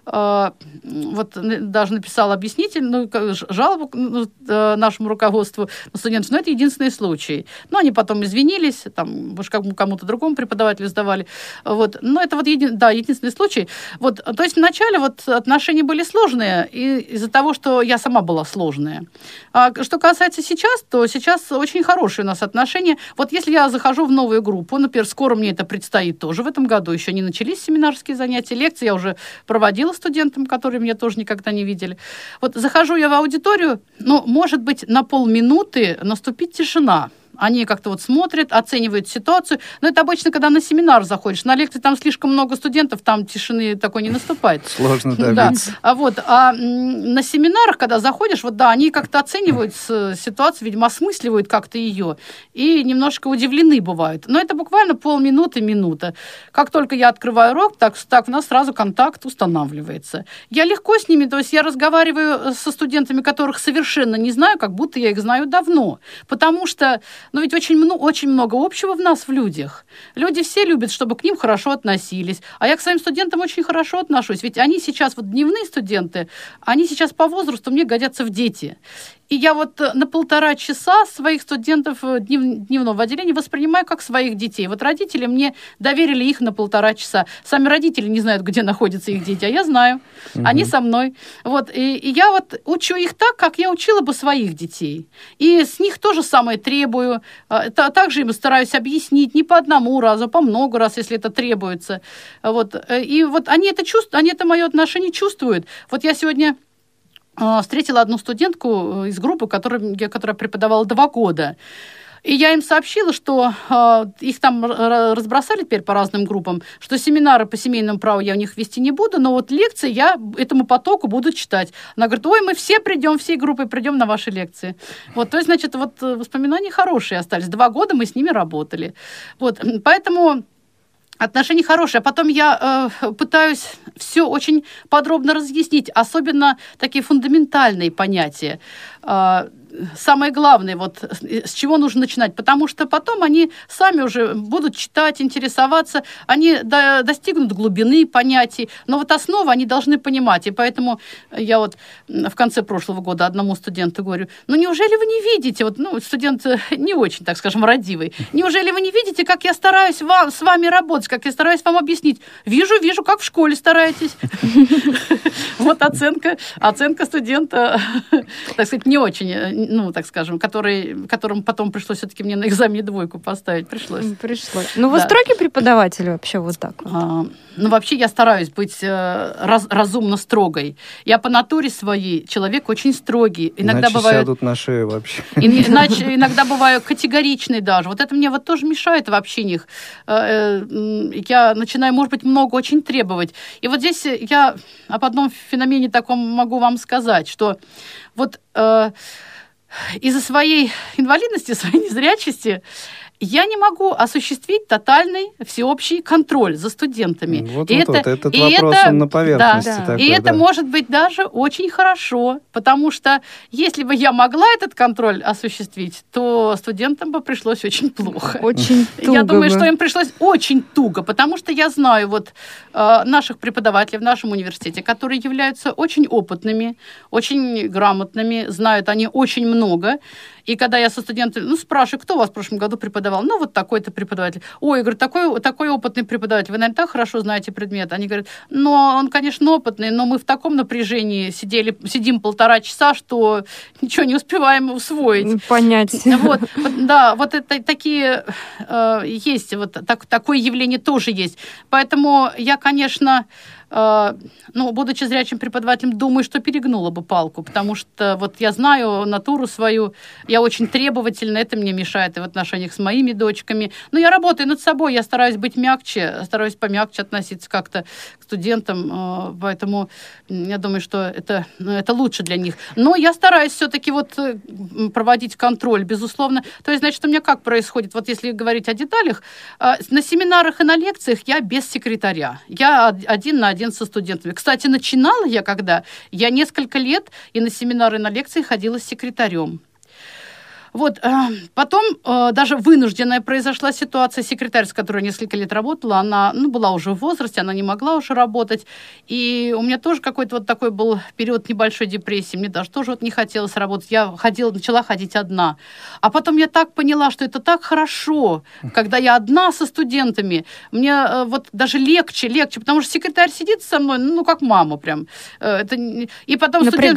э, вот даже написала объяснительную жалобу ну, э, нашему руководству студентов, но это единственный случай. Но они потом извинились, там, как- кому-то другому преподавателю сдавали. Вот. Но это вот един- да, единственный случай. Вот, то есть вначале вот отношения были сложные и из-за того, что я сама была сложная. А что касается сейчас, то сейчас очень хорошие у нас отношения. Вот если я захожу в новую группу, например, скоро мне это предстоит тоже в этом году, еще не начались семинарские занятия, лекции я уже проводила студентам, которые меня тоже никогда не видели. Вот захожу я в аудиторию, ну, может быть, на полминуты наступит тишина. Они как-то вот смотрят, оценивают ситуацию. Но это обычно, когда на семинар заходишь. На лекции там слишком много студентов, там тишины такой не наступает. Сложно Да, добиться. а вот, а на семинарах, когда заходишь, вот да, они как-то оценивают ситуацию, видимо, осмысливают как-то ее, и немножко удивлены бывают. Но это буквально полминуты, минута. Как только я открываю рот, так, так у нас сразу контакт устанавливается. Я легко с ними, то есть я разговариваю со студентами, которых совершенно не знаю, как будто я их знаю давно. Потому что, ну ведь очень, мно- очень много общего в нас, в людях. Люди все любят, чтобы к ним хорошо относились. А я к своим студентам очень хорошо отношусь. Ведь они сейчас, вот дневные студенты, они сейчас по возрасту мне годятся в дети. И я вот э, на полтора часа своих студентов э, днев- дневного отделения воспринимаю как своих детей. Вот родители мне доверили их на полтора часа. Сами родители не знают, где находятся их дети, а я знаю. Они со мной. Вот. И, и я вот учу их так, как я учила бы своих детей. И с них тоже самое требую. А, та- Также им стараюсь объяснить не по одному разу, а по много раз, если это требуется. Вот. Э, И вот они это чувствуют, они это мое отношение чувствуют. Вот я сегодня встретила одну студентку э, из группы, которая, которая преподавала два года. И я им сообщила, что э, их там разбросали теперь по разным группам, что семинары по семейному праву я у них вести не буду, но вот лекции я этому потоку буду читать. Она говорит, ой, мы все придем, всей группой придем на ваши лекции. Вот, то есть, значит, вот э, воспоминания хорошие остались. Два года мы с ними работали. Вот, поэтому Отношения хорошие. А потом я э, пытаюсь все очень подробно разъяснить, особенно такие фундаментальные понятия. Э, самое главное, вот с чего нужно начинать, потому что потом они сами уже будут читать, интересоваться, они до- достигнут глубины понятий, но вот основу они должны понимать. И поэтому я вот в конце прошлого года одному студенту говорю, ну неужели вы не видите, вот ну, студент э, не очень, так скажем, родивый, неужели вы не видите, как я стараюсь вам, с вами работать, как я стараюсь вам объяснить? Вижу, вижу, как в школе стараетесь. Вот оценка, оценка студента, так сказать, не очень, ну, так скажем, который, которым потом пришлось все-таки мне на экзамене двойку поставить, пришлось. Пришлось. Ну, вы Да. строгий преподаватель вообще вот так вот? А, ну, вообще я стараюсь быть э, раз- разумно строгой. Я по натуре своей человек очень строгий. Иногда Иначе бывает... сядут на шею вообще. Иначе иногда бываю категоричной даже. Вот это мне вот тоже мешает в общениях. Э, э, Я начинаю, может быть, много очень требовать. И вот здесь я об одном феномене таком могу вам сказать, что вот э, из-за своей инвалидности, своей незрячести, я не могу осуществить тотальный всеобщий контроль за студентами. Вот, И вот, это- вот, этот и вопрос, это- он на поверхности да. такой, и это да. может быть даже очень хорошо, потому что если бы я могла этот контроль осуществить, то студентам бы пришлось очень плохо. Очень туго Я думаю, бы. что им пришлось очень туго, потому что я знаю вот э, наших преподавателей в нашем университете, которые являются очень опытными, очень грамотными, знают они очень много. И когда я со студентами, ну, спрашиваю, кто у вас в прошлом году преподавал? Ну, вот такой-то преподаватель. Ой, говорю, такой, такой опытный преподаватель, вы, наверное, так хорошо знаете предмет. Они говорят, ну, он, конечно, опытный, но мы в таком напряжении сидели, сидим полтора часа, что ничего не успеваем усвоить. Понять. Вот, да, вот это такие э, есть, вот так, такое явление тоже есть. Поэтому я, конечно, ну, будучи зрячим преподавателем, думаю, что перегнула бы палку, потому что вот я знаю натуру свою, я очень требовательна, это мне мешает и в отношениях с моими дочками. Но я работаю над собой, я стараюсь быть мягче, стараюсь помягче относиться как-то к студентам, э, поэтому я думаю, что это, ну, это лучше для них. Но я стараюсь все-таки вот э, проводить контроль, безусловно. То есть, значит, у меня как происходит, вот если говорить о деталях, э, на семинарах и на лекциях я без секретаря. Я од- один на один со студентами. Кстати, начинала я когда? Я несколько лет и на семинары, и на лекции ходила с секретарем. Вот, э, потом э, даже вынужденная произошла ситуация. Секретарь, с которой несколько лет работала, она ну, была уже в возрасте, она не могла уже работать. И у меня тоже какой-то вот такой был период небольшой депрессии. Мне даже тоже вот не хотелось работать. Я ходила, начала ходить одна. А потом я так поняла, что это так хорошо, когда я одна со студентами. Мне э, вот даже легче, легче, потому что секретарь сидит со мной, ну, как мама прям. Это, и потом студент-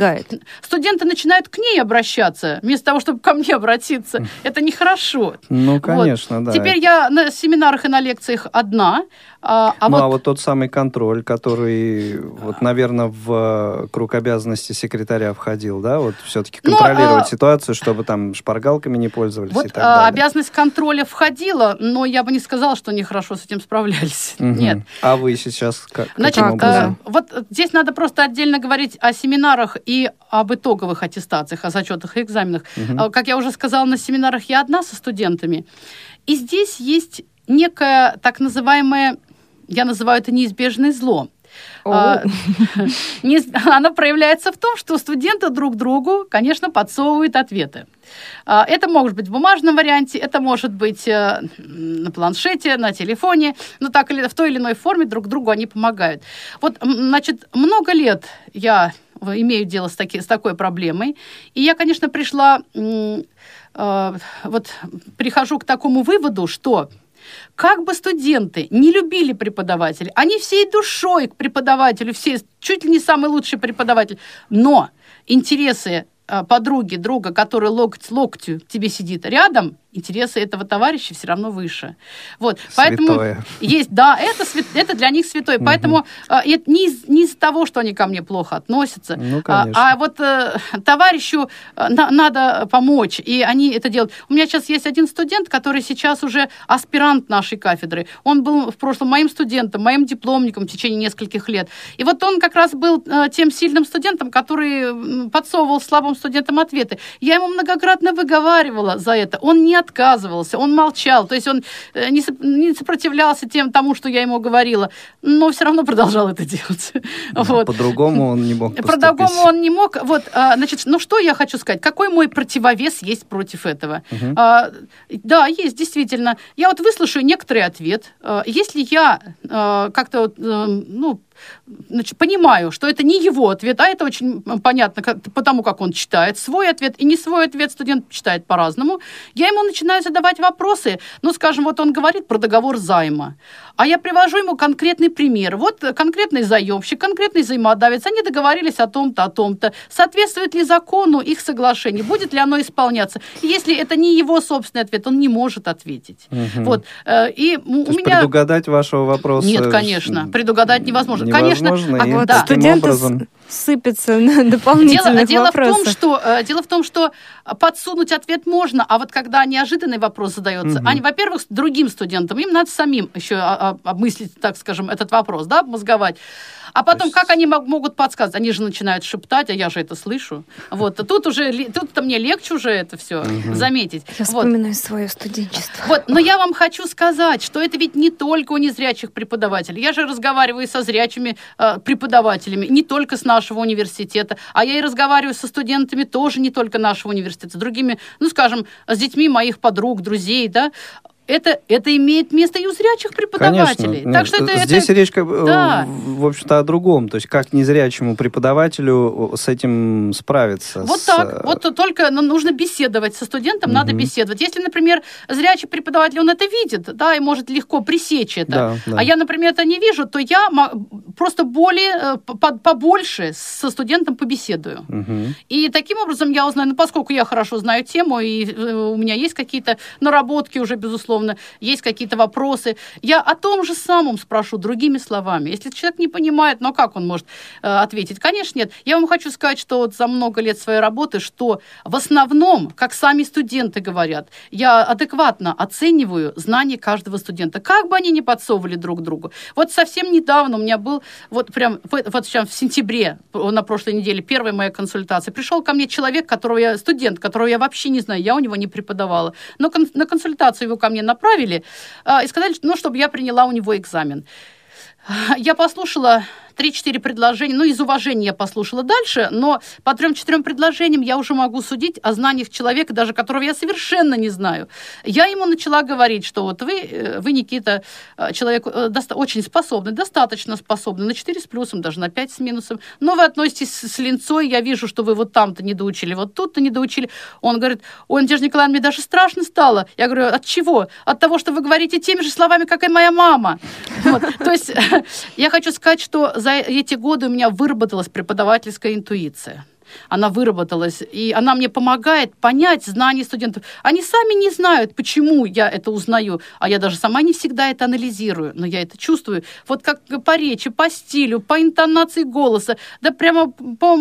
студенты начинают к ней обращаться, вместо того, чтобы ко мне обратиться. Это нехорошо. Ну, Вот. конечно, да. Теперь я на семинарах и на лекциях одна. А, а ну, вот, а вот тот самый контроль, который, вот, наверное, в э, круг обязанностей секретаря входил, да, вот все-таки Ну, контролировать а- ситуацию, чтобы там шпаргалками не пользовались вот, и так а, далее. обязанность контроля входила, но я бы не сказала, что они хорошо с этим справлялись. Мгм. Нет. А вы сейчас как, Значит, каким образом? э, вот здесь надо просто отдельно говорить о семинарах и об итоговых аттестациях, о зачетах и экзаменах. Э, Как я уже сказала, на семинарах я одна со студентами. И здесь есть некое так называемое, я называю это неизбежное зло. А, неиз- Оно проявляется в том, что студенты друг другу, конечно, подсовывают ответы. А, Это может быть в бумажном варианте, это может быть э, на планшете, на телефоне, но так или в той или иной форме друг другу они помогают. Вот, значит, много лет я в- имею дело с, таки, с такой проблемой, и я, конечно, пришла, э, вот прихожу к такому выводу, что как бы студенты не любили преподавателей, они всей душой к преподавателю, все, чуть ли не самый лучший преподаватель, но интересы э, подруги, друга, который локоть локтю тебе сидит рядом, интересы этого товарища все равно выше. Вот, поэтому Святое. есть, да, это, это для них святое. Поэтому э, это не, из, не из того, что они ко мне плохо относятся, Ну, а, конечно. а вот э, товарищу э, на- надо помочь, и они это делают. У меня сейчас есть один студент, который сейчас уже аспирант нашей кафедры. Он был в прошлом моим студентом, моим дипломником в течение нескольких лет. И вот он как раз был э, тем сильным студентом, который подсовывал слабым студентам ответы. Я ему многократно выговаривала за это. Он не отказывался, он молчал. То есть он э, не, соп- не сопротивлялся тем тому, что я ему говорила, но все равно продолжал это делать. Да, Вот. По-другому он не мог. По-другому он не мог. Вот, а, значит, ну что я хочу сказать? Какой мой противовес есть против этого? А, да, есть, действительно. Я вот выслушаю некоторый ответ. А, Если я как-то, э, ну, значит, понимаю, что это не его ответ, а это очень понятно, как, потому как он читает свой ответ, и не свой ответ студент читает по-разному, я ему начинаю задавать вопросы. Ну, скажем, вот он говорит про договор займа, а я привожу ему конкретный пример. Вот конкретный заемщик, конкретный взаимодавец, они договорились о том-то, о том-то. Соответствует ли закону их соглашение? Будет ли оно исполняться? Если это не его собственный ответ, он не может ответить. Мгм. Вот. э, И То у меня... предугадать вашего вопроса... Нет, конечно, предугадать невозможно. Невозможно, Конечно, и А вот да. студенты образом- с- сыпятся на Дело, дополнительных дело в том, что э, дело в том, что подсунуть ответ можно, а вот когда неожиданный вопрос задается, Мгм. они, во-первых, другим студентам, им надо самим еще а, а, обмыслить, так скажем, этот вопрос, да, мозговать. А потом, есть- как они мог- могут подсказать? Они же начинают шептать, а я же это слышу. Вот, а тут уже, тут-то мне легче уже это все заметить. Я Вот. вспоминаю свое студенчество. Вот, но я вам хочу сказать, что это ведь не только у незрячих преподавателей. Я же разговариваю со зрячими э, преподавателями, не только с нашего университета, а я и разговариваю со студентами тоже не только нашего университета, с другими, ну, скажем, с детьми моих подруг, друзей, да. Это, это имеет место и у зрячих преподавателей. Конечно. Так Нет, что это, Здесь это- речь, как Да. в общем-то, о другом. То есть, как незрячему преподавателю с этим справиться. Вот с, так. э, Вот только ну, нужно беседовать со студентом, надо Мгм. беседовать. Если, например, зрячий преподаватель, он это видит, да, и может легко пресечь это. Да, да. А я, например, это не вижу, то я просто более, э, по- побольше со студентом побеседую. мгм. И таким образом я узнаю, ну, поскольку я хорошо знаю тему, и э, у меня есть какие-то наработки уже, безусловно, есть какие-то вопросы, я о том же самом спрошу другими словами. Если человек не понимает, ну, как он может э, ответить? Конечно, нет. Я вам хочу сказать, что вот за много лет своей работы, что в основном, как сами студенты говорят, я адекватно оцениваю знания каждого студента, как бы они ни подсовывали друг другу. Вот совсем недавно у меня был, вот прям вот сейчас в сентябре, на прошлой неделе, первая моя консультация, пришел ко мне человек, которого я, студент, которого я вообще не знаю, я у него не преподавала, но кон- на консультацию его ко мне направили а, и сказали, ну, чтобы я приняла у него экзамен. Я послушала 3-4 предложения, ну, из уважения я послушала дальше, но по трем-четырем предложениям я уже могу судить о знаниях человека, даже которого я совершенно не знаю. Я ему начала говорить, что вот вы, э, вы Никита, э, человек э, очень способный, достаточно способный, на 4 с плюсом, даже на 5 с минусом, но вы относитесь с, линцой, я вижу, что вы вот там-то не доучили, вот тут-то не доучили. Он говорит, ой, Надежда Николаевна, мне даже страшно стало. Я говорю, от чего? От того, что вы говорите теми же словами, как и моя мама. То есть я хочу сказать, что за эти годы у меня выработалась преподавательская интуиция. Она выработалась, и она мне помогает понять знания студентов. Они сами не знают, почему я это узнаю, а я даже сама не всегда это анализирую, но я это чувствую. Вот как по речи, по стилю, по интонации голоса, да прямо по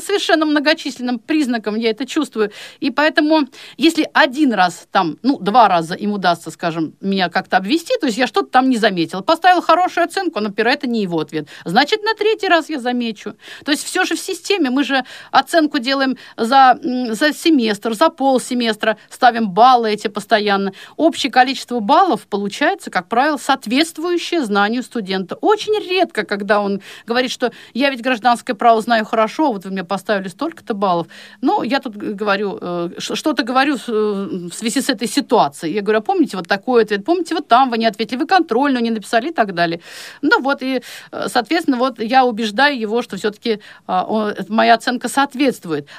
совершенно многочисленным признакам я это чувствую. И поэтому, если один раз там, ну, два раза им удастся, скажем, меня как-то обвести, то есть я что-то там не заметила, поставила хорошую оценку, а, например, это не его ответ, значит, на третий раз я замечу. То есть все же в системе, мы же оценку делаем за, за семестр, за полсеместра, ставим баллы эти постоянно. Общее количество баллов получается, как правило, соответствующее знанию студента. Очень редко, когда он говорит, что я ведь гражданское право знаю хорошо, вот вы мне поставили столько-то баллов. Ну, я тут говорю, э, что-то говорю э, в связи с этой ситуацией. Я говорю, а помните вот такой ответ, помните вот там вы не ответили, вы контрольную не написали и так далее. Ну вот, и, э, соответственно, вот я убеждаю его, что все-таки моя оценка соответствует.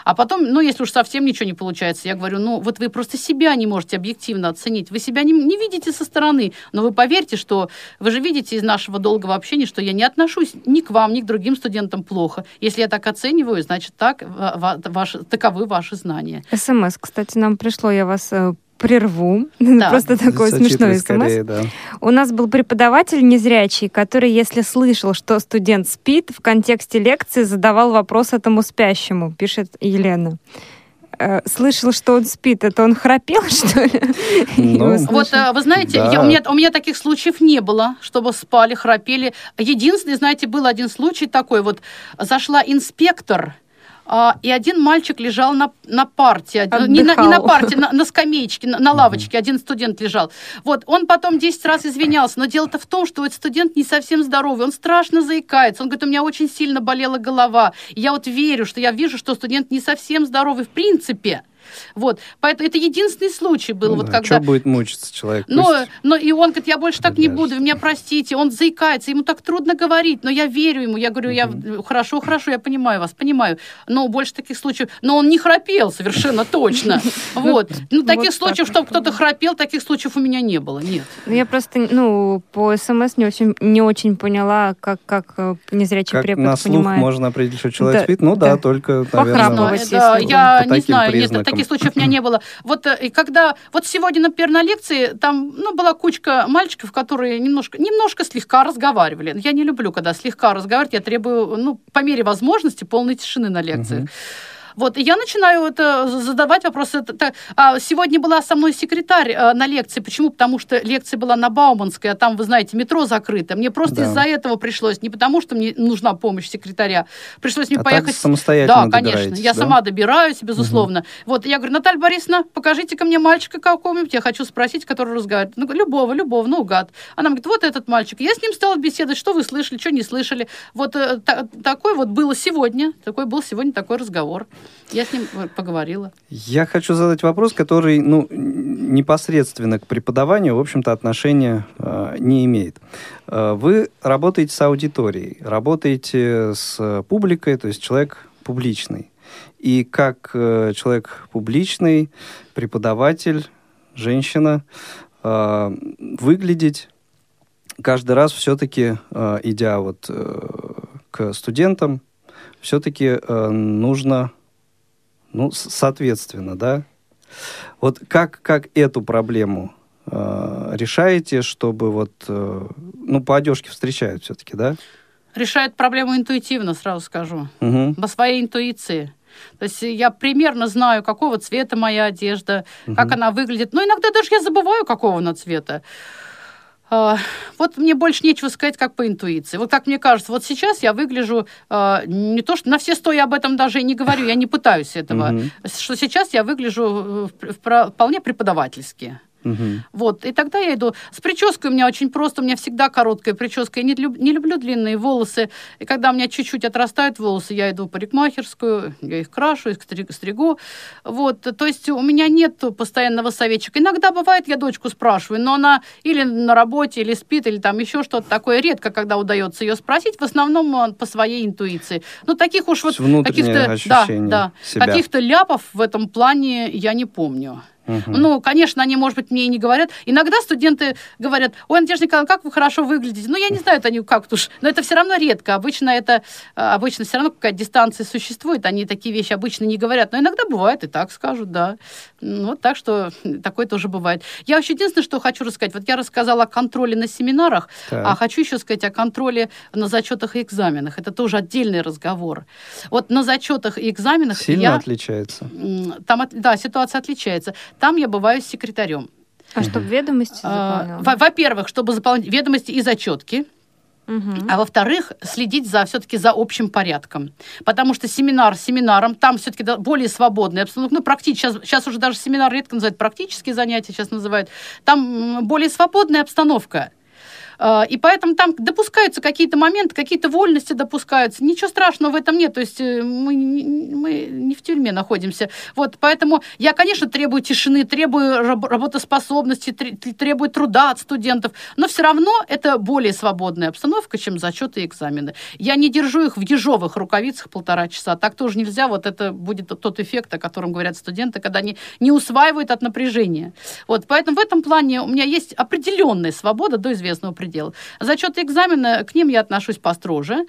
А потом, ну, если уж совсем ничего не получается, я говорю, ну, вот вы просто себя не можете объективно оценить. Вы себя не, не видите со стороны. Но вы поверьте, что вы же видите из нашего долгого общения, что я не отношусь ни к вам, ни к другим студентам плохо. Если я так оцениваю, значит, так, ва- ва- ваши, таковы ваши знания. СМС, кстати, нам пришло, я вас э, прерву. Да. Просто такой Зачитывай смешной смс. скорее, да. У нас был преподаватель незрячий, который, если слышал, что студент спит, в контексте лекции задавал вопрос этому спящему, пишет Елена. Э, Слышал, что он спит. Это он храпел, что ли? Ну, Вот, э, вы знаете, Да. я- у, меня, у меня таких случаев не было, чтобы спали, храпели. Единственный, знаете, был один случай такой. Вот зашла инспектор, а, и один мальчик лежал на, на парте. Один- Не на, не на парте, на, на скамеечке, на, на лавочке. Один студент лежал. Вот, он потом 10 раз извинялся. Но дело-то в том, что этот студент не совсем здоровый. Он страшно заикается. Он говорит, у меня очень сильно болела голова. Я вот верю, что я вижу, что студент не совсем здоровый в принципе. Вот. Поэтому это единственный случай был, Ну вот да, когда... Что будет мучиться человек? Но, Пусть- но и он говорит, я больше так не буду, вы меня простите. Он заикается, ему так трудно говорить, но я верю ему. Я говорю, я хорошо, хорошо, я понимаю вас, понимаю. Но больше таких случаев... Но он не храпел совершенно точно. Вот. Ну, таких так случаев, чтобы кто-то храпел, таких случаев у меня не было, нет. Ну, Я просто, ну, по СМС не очень, не очень поняла, как, как э, незрячий Как препод на слух понимает. можно определить, что человек Да, спит? Ну да, да. только, наверное, Похрапывать, Да, если я не знаю, нет, признакам. Таких случаев у меня не было. Вот э, и когда, вот сегодня, например, на лекции, там, ну, была кучка мальчиков, которые немножко, немножко слегка разговаривали. Я не люблю, когда слегка разговаривать, я требую, ну, по мере возможности, полной тишины на лекциях. Вот, и я начинаю это задавать вопросы. Это- это- а сегодня была со мной секретарь э, на лекции. Почему? Потому что лекция была на Бауманской, а там, вы знаете, метро закрыто. Мне просто Да. из-за этого пришлось, не потому что мне нужна помощь секретаря, пришлось мне А так поехать... самостоятельно Да, конечно. Я да? сама добираюсь, безусловно. Вот, я говорю, Наталья Борисовна, покажите-ка мне мальчика какого-нибудь, я хочу спросить, который разговаривает. Ну, любого, любого, наугад. Она говорит, вот этот мальчик. Я с ним стала беседовать, что вы слышали, что не слышали. Вот э, та- такой вот было сегодня, такой был сегодня такой разговор. Я с ним поговорила. Я хочу задать вопрос, который ну, непосредственно к преподаванию, в общем-то, отношения э, не имеет. Э, вы работаете с аудиторией, работаете с публикой, то есть человек публичный. И как э, человек публичный, преподаватель, женщина, э, выглядеть каждый раз все-таки, э, идя вот э, к студентам, все-таки э, нужно ну, соответственно, да. Вот как, как эту проблему э, решаете, чтобы вот, э, ну, по одежке встречают все-таки, да? Решает проблему интуитивно, сразу скажу. Мгм. по своей интуиции. То есть я примерно знаю, какого цвета моя одежда, как она выглядит. Но иногда даже я забываю, какого она цвета. А, Вот мне больше нечего сказать, как по интуиции. Вот как мне кажется, вот сейчас я выгляжу а, не то, что на все сто я об этом даже и не говорю, я не пытаюсь этого, Мгм. что сейчас я выгляжу э, вполне преподавательски. Мгм. Вот, и тогда я иду. С прической у меня очень просто, у меня всегда короткая прическа. Я не, люб- не люблю длинные волосы. И когда у меня чуть-чуть отрастают волосы, я иду в парикмахерскую, я их крашу, их стри- стригу. Вот, то есть у меня нет постоянного советчика. Иногда бывает, я дочку спрашиваю, но она или на работе, или спит, или там еще что-то такое. Редко, когда удается ее спросить, в основном по своей интуиции. Ну, таких уж вот каких-то... Да, да. Каких-то ляпов в этом плане я не помню. Ну, конечно, они, может быть, мне и не говорят. Иногда студенты говорят, ой, Надежда Николаевна, как вы хорошо выглядите. Ну, я не знаю, это они как уж, но это все равно редко. Обычно это, э, обычно все равно какая-то дистанция существует, они такие вещи обычно не говорят. Но иногда бывает и так скажут, да. Ну, вот так что такое тоже бывает. Я еще единственное, что хочу рассказать. Вот я рассказала о контроле на семинарах, Так. а хочу еще сказать о контроле на зачетах и экзаменах. Это тоже отдельный разговор. Вот на зачетах и экзаменах Сильно я... отличается. Там, да, ситуация отличается. Там я бываю с секретарем. А чтобы ведомости А, заполняла? во- Во-первых, чтобы заполнить ведомости и зачетки, А во-вторых, следить за все-таки за общим порядком. Потому что семинар семинаром, там все-таки более свободная обстановка. Ну, практически, сейчас, сейчас уже даже семинар редко называют практические занятия, сейчас называют. Там более свободная обстановка. А, И поэтому там допускаются какие-то моменты, какие-то вольности допускаются. Ничего страшного в этом нет. То есть э, мы, мы не в тюрьме находимся. Вот, поэтому я, конечно, требую тишины, требую раб- работоспособности, тре- требую труда от студентов. Но все равно это более свободная обстановка, чем зачеты и экзамены. Я не держу их в ежовых рукавицах полтора часа. Так тоже нельзя. Вот это будет тот эффект, о котором говорят студенты, когда они не усваивают от напряжения. Вот, поэтому в этом плане у меня есть определенная свобода до известного предела. Зачеты экзамена, к ним я отношусь построже.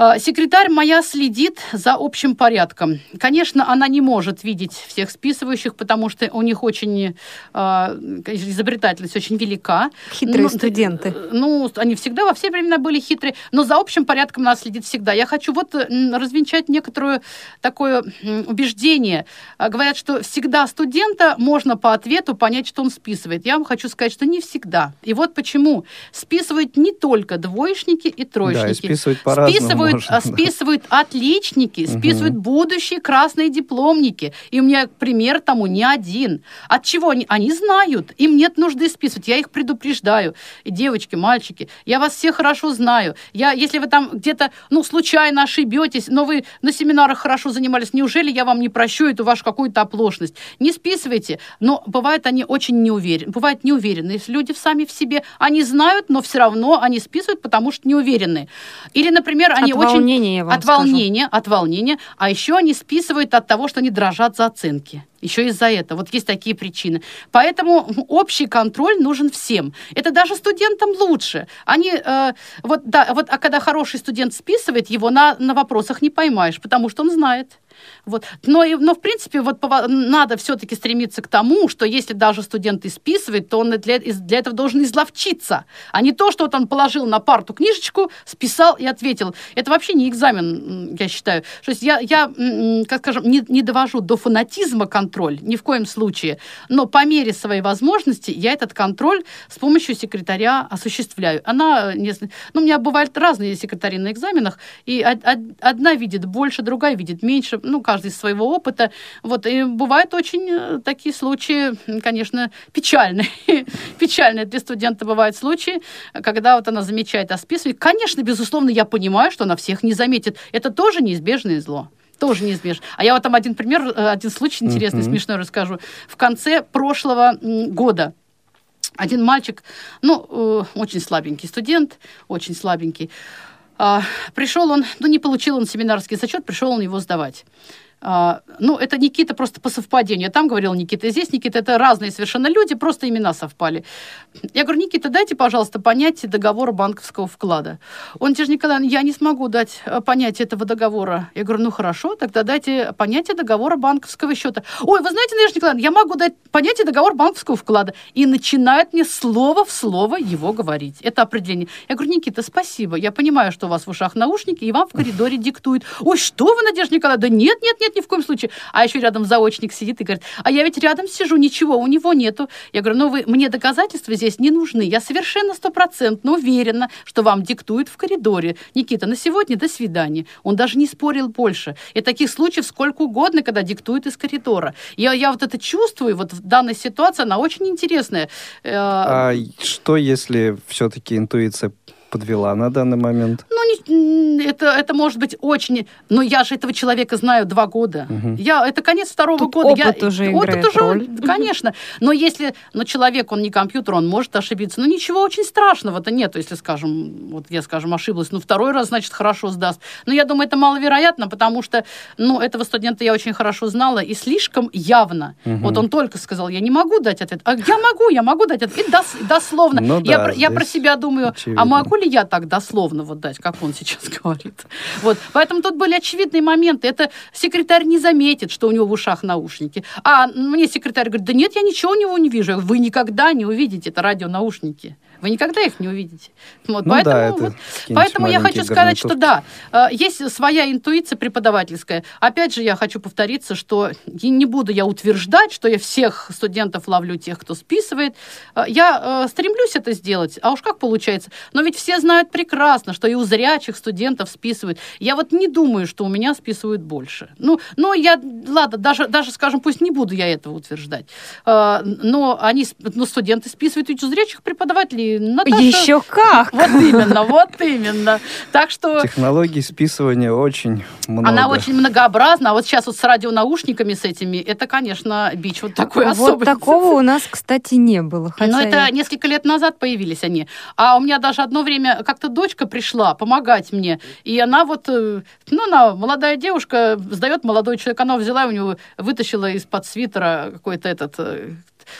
А, Секретарь моя следит за общим порядком. Конечно, она не может видеть всех списывающих, потому что у них очень а, изобретательность очень велика. Хитрые Ну, студенты. э, Ну, они всегда, во все времена были хитрые, но за общим порядком она следит всегда. Я хочу вот развенчать некоторое такое убеждение. А, Говорят, что всегда студента можно по ответу понять, что он списывает. Я вам хочу сказать, что не всегда. И вот почему. Списывают не только двоечники и троечники. Да, и списывать по-разному списывают, можно, а, да. списывают отличники, списывают будущие красные дипломники. И у меня пример тому не один. От чего они? Они знают, им нет нужды списывать. Я их предупреждаю. И девочки, мальчики, я вас всех хорошо знаю. Я, если вы там где-то, ну, случайно ошибетесь, но вы на семинарах хорошо занимались, неужели я вам не прощу эту вашу какую-то оплошность? Не списывайте. Но бывает они очень неуверены. Бывают неуверенные люди сами в себе. Они знают, но все равно они списывают, потому что не уверены. Или, например, они От очень... волнения, вам От скажу. волнения, от волнения. А еще они списывают от того, что они дрожат за оценки. Еще из-за этого. Вот есть такие причины. Поэтому общий контроль нужен всем. Это даже студентам лучше. Они, э, вот, да, вот, а когда хороший студент списывает, его на, на вопросах не поймаешь, потому что он знает. Вот. Но, и- но, в принципе, вот надо все-таки стремиться к тому, что если даже студент и списывает, то он для, для этого должен изловчиться, а не то, что вот он положил на парту книжечку, списал и ответил. Это вообще не экзамен, я считаю. То есть я, я как скажем, не, не довожу до фанатизма контроль, ни в коем случае, но по мере своей возможности я этот контроль с помощью секретаря осуществляю. Она, не зн- ну, у меня бывают разные секретари на экзаменах, и од- од- одна видит больше, другая видит меньше, ну, каждый из своего опыта. Вот, и бывают очень э, такие случаи, конечно, печальные. Печальные для студента бывают случаи, когда вот она замечает, а списывает. Конечно, безусловно, я понимаю, что она всех не заметит. Это тоже неизбежное зло. Тоже неизбежно. А я вот там один пример, э, один случай интересный, Мгм. смешной расскажу. В конце прошлого года один мальчик, ну, э, очень слабенький студент, очень слабенький, пришел он, ну, не получил он семинарский зачет, пришел он его сдавать. А, ну, это Никита просто по совпадению. Я там говорил Никита, здесь Никита. Это разные совершенно люди, просто имена совпали. Я говорю, Никита, дайте, пожалуйста, понятие договора банковского вклада. Он тебе Николай, я не смогу дать э, понятие этого договора. Я говорю, ну хорошо, тогда дайте понятие договора банковского счета. Ой, вы знаете, Надежда Николаевна, я могу дать понятие договора банковского вклада. И начинает мне слово в слово его говорить. Это определение. Я говорю, Никита, спасибо. Я понимаю, что у вас в ушах наушники, и вам в коридоре диктуют. Ой, что вы, Надежда Николаевна? Да нет, нет, нет, ни в коем случае. А еще рядом заочник сидит и говорит, а я ведь рядом сижу, ничего у него нету. Я говорю, ну вы, мне доказательства здесь не нужны. Я совершенно стопроцентно уверена, что вам диктуют в коридоре. Никита, на сегодня до свидания. Он даже не спорил больше. И таких случаев сколько угодно, когда диктуют из коридора. Я, я вот это чувствую, вот в данной ситуации, она очень интересная. Э, А что, если все-таки интуиция подвела на данный момент? Ну, это, это может быть очень... Но я же этого человека знаю два года. Мгм. Я, это конец второго Тут года. опыт я, уже опыт играет уже, роль. Конечно. Но если но человек, он не компьютер, он может ошибиться. Но ничего очень страшного-то нет, если, скажем, вот я, скажем, ошиблась. Ну, второй раз, значит, хорошо сдаст. Но я думаю, это маловероятно, потому что, ну, этого студента я очень хорошо знала и слишком явно. Мгм. Вот он только сказал, я не могу дать ответ. А я могу, я могу дать ответ. И дос- дословно. Ну я, да, про, я про себя думаю, очевидно. а могу ли я так дословно вот дать, как он сейчас говорит? Вот. Поэтому тут были очевидные моменты. Это секретарь не заметит, что у него в ушах наушники. А мне секретарь говорит, да нет, я ничего у него не вижу. Вы никогда не увидите, это радионаушники. Вы никогда их не увидите. Вот, Ну поэтому да, вот- поэтому я хочу сказать, что да, э, есть своя интуиция преподавательская. Опять же, я хочу повториться, что не буду я утверждать, что я всех студентов ловлю тех, кто списывает. Э, Я э, стремлюсь это сделать, а уж как получается. Но ведь все знают прекрасно, что и у зрячих студентов списывают. Я вот не думаю, что у меня списывают больше. Ну, но я, ладно, даже, даже, скажем, пусть не буду я этого утверждать. Но они, сп- ну, студенты списывают ведь у зрячих преподавателей. Наташа, Еще как! вот именно, вот именно. Так что Технологий списывания очень много. она очень многообразна. А вот сейчас вот с радионаушниками с этими, это, конечно, бич вот такой Вот особый. такого у нас, кстати, не было. Хотя Но это я- несколько лет назад появились они. А у меня даже одно время как-то дочка пришла помогать мне. И она вот, э, ну, она молодая девушка, сдает молодой человек. Она взяла у него, вытащила из-под свитера какой-то этот...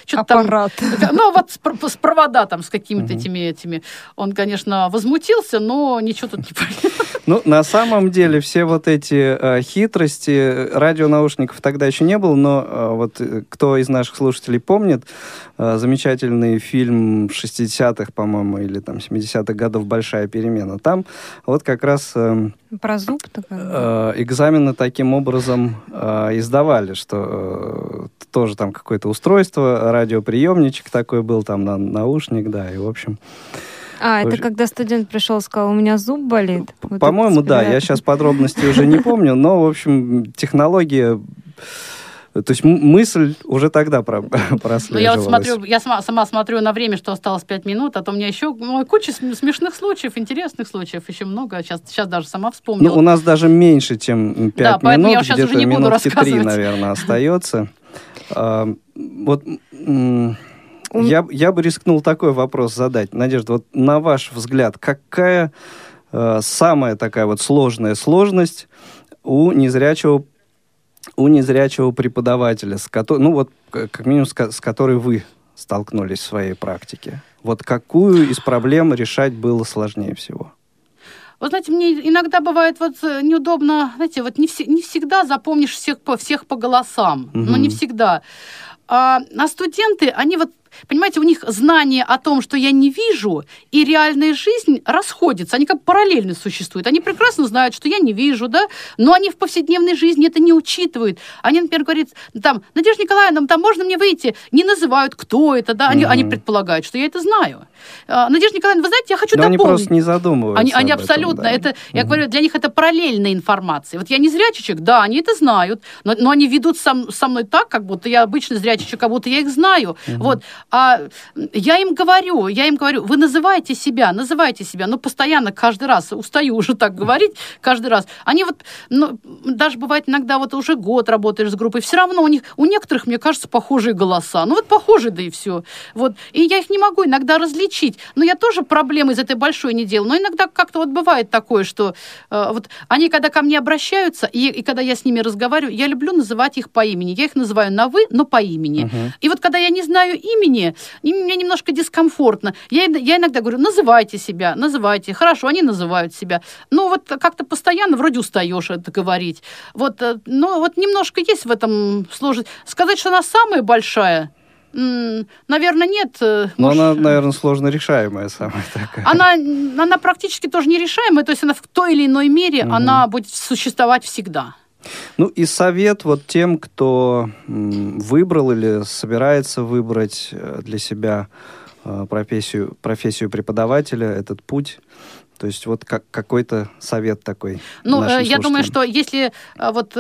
Что-то там аппарат. ну, вот с, с провода там, с какими-то Мгм. этими этими. Он, конечно, возмутился, но ничего тут не понятно. Ну, на самом деле, все вот эти э, хитрости, э, радионаушников тогда еще не было, но э, вот э, кто из наших слушателей помнит э, замечательный фильм 60-х, по-моему, или там 70-х годов «Большая перемена», там вот как раз э, Про зуб э, экзамены таким образом э, издавали, что э, тоже там какое-то устройство, радиоприемничек такой был, там на, наушник, да, и в общем... А, это когда студент пришел и сказал, у меня зуб болит? Вот По-моему, да. Я сейчас подробности уже не помню, но, в общем, технология то есть мысль уже тогда про прослеживалась. Ну, я вот смотрю, я сама, сама смотрю на время, что осталось 5 минут, а то у меня еще ну, куча смешных случаев, интересных случаев, еще много. Сейчас, сейчас даже сама вспомнила. Ну, у нас даже меньше, чем 5 да, минут, я где-то уже не буду минутки 3, наверное, остается. А, вот я, я бы рискнул такой вопрос задать. Надежда, вот на ваш взгляд, какая э, самая такая вот сложная сложность у незрячего у незрячего преподавателя, с которой, ну вот как минимум с, с которой вы столкнулись в своей практике? Вот какую из проблем решать было сложнее всего? Вы знаете, мне иногда бывает вот э, неудобно, знаете, вот не, все, не всегда запомнишь всех по, всех по голосам, угу. но не всегда. А, а студенты, они вот Понимаете, у них знание о том, что я не вижу, и реальная жизнь расходятся. Они как параллельно существуют. Они прекрасно знают, что я не вижу, да, но они в повседневной жизни это не учитывают. Они, например, говорят, там, Надежда Николаевна, там можно мне выйти? Не называют, кто это, да, они, mm-hmm. они предполагают, что я это знаю. А, Надежда Николаевна, вы знаете, я хочу но дополнить. они просто не задумываются Они, они абсолютно, этом, да. это, я mm-hmm. говорю, для них это параллельная информация. Вот я не зрячий человек, да, они это знают, но, но они ведут со, со мной так, как будто я обычно зрячий человек, как будто я их знаю. Mm-hmm. Вот. А я им говорю, я им говорю, вы называйте себя, называйте себя, но постоянно, каждый раз, устаю уже так говорить, каждый раз. Они вот, ну, даже бывает иногда вот уже год работаешь с группой, все равно у них, у некоторых, мне кажется, похожие голоса. Ну вот похожие, да и все. Вот. И я их не могу иногда различить. Но я тоже проблемы из этой большой не делаю. Но иногда как-то вот бывает такое, что э, вот они, когда ко мне обращаются, и, и когда я с ними разговариваю, я люблю называть их по имени. Я их называю на «вы», но по имени. Uh-huh. И вот когда я не знаю имени, и мне немножко дискомфортно. Я, я иногда говорю, называйте себя, называйте. Хорошо, они называют себя. Ну, вот как-то постоянно вроде устаешь это говорить. Вот, э, ну, вот немножко есть в этом сложность. Сказать, что она самая большая, Наверное, нет. Э, Но она, наверное, сложно решаемая самая такая. Она, она практически тоже нерешаемая, то есть она в той или иной мере, угу. она будет существовать всегда. Ну и совет вот тем, кто выбрал или собирается выбрать э, для себя э, профессию, профессию преподавателя, этот путь. То есть вот как, какой-то совет такой. Ну, э, я думаю, что если вот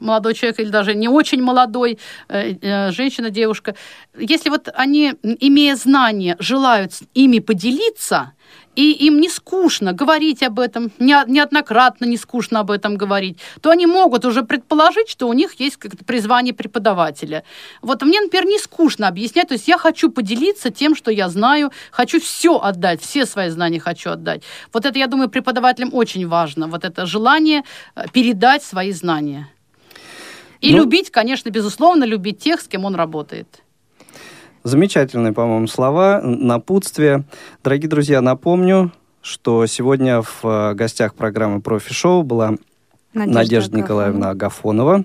молодой человек или даже не очень молодой, женщина, девушка, если вот они, имея знания, желают ими поделиться, и им не скучно говорить об этом, неоднократно не скучно об этом говорить, то они могут уже предположить, что у них есть как-то призвание преподавателя. Вот мне, например, не скучно объяснять, то есть я хочу поделиться тем, что я знаю, хочу все отдать, все свои знания хочу отдать. Вот это, я думаю, преподавателям очень важно, вот это желание э, передать свои знания. И ну, любить, конечно, безусловно, любить тех, с кем он работает. Замечательные, по-моему, слова, напутствие. Дорогие друзья, напомню, что сегодня в э, гостях программы «Профи-шоу» была Надежда, Надежда Николаевна Агафонова.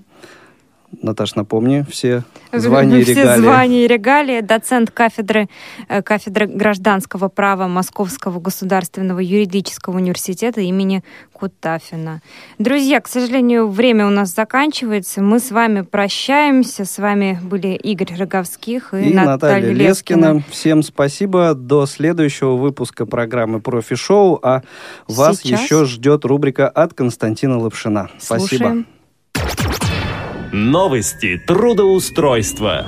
Наташ, напомни все звания и регалии. Все звания и регалии. Доцент кафедры, э, кафедры гражданского права Московского государственного юридического университета имени Кутафина. Друзья, к сожалению, время у нас заканчивается. Мы с вами прощаемся. С вами были Игорь Роговских и, и Наталья, Наталья Лескина. Лескина. Всем спасибо. До следующего выпуска программы «Профи-шоу». А вас Сейчас? еще ждет рубрика от Константина Лапшина. Слушаем. Спасибо. Новости трудоустройства.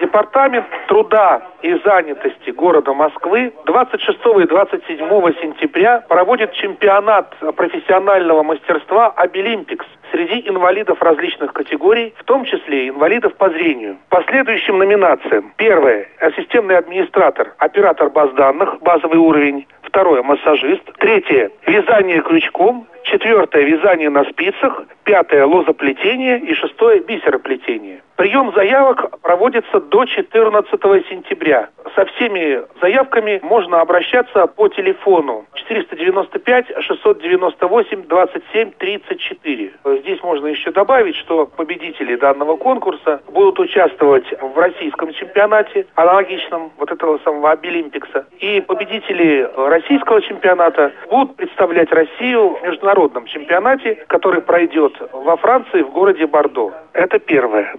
Департамент труда и занятости города Москвы 26 и 27 сентября проводит чемпионат профессионального мастерства «Обилимпикс» среди инвалидов различных категорий, в том числе инвалидов по зрению. По следующим номинациям. Первое. Ассистентный администратор, оператор баз данных, базовый уровень. Второе. Массажист. Третье. Вязание крючком. Четвертое. Вязание на спицах. Пятое. Лозоплетение. И шестое. Бисероплетение. Прием заявок проводится до 14 сентября. Со всеми заявками можно обращаться по телефону 495 698 27 34. Здесь можно еще добавить, что победители данного конкурса будут участвовать в российском чемпионате, аналогичном вот этого самого Обилимпикса. И победители российского чемпионата будут представлять Россию в международном чемпионате, который пройдет во Франции в городе Бордо. Это первое.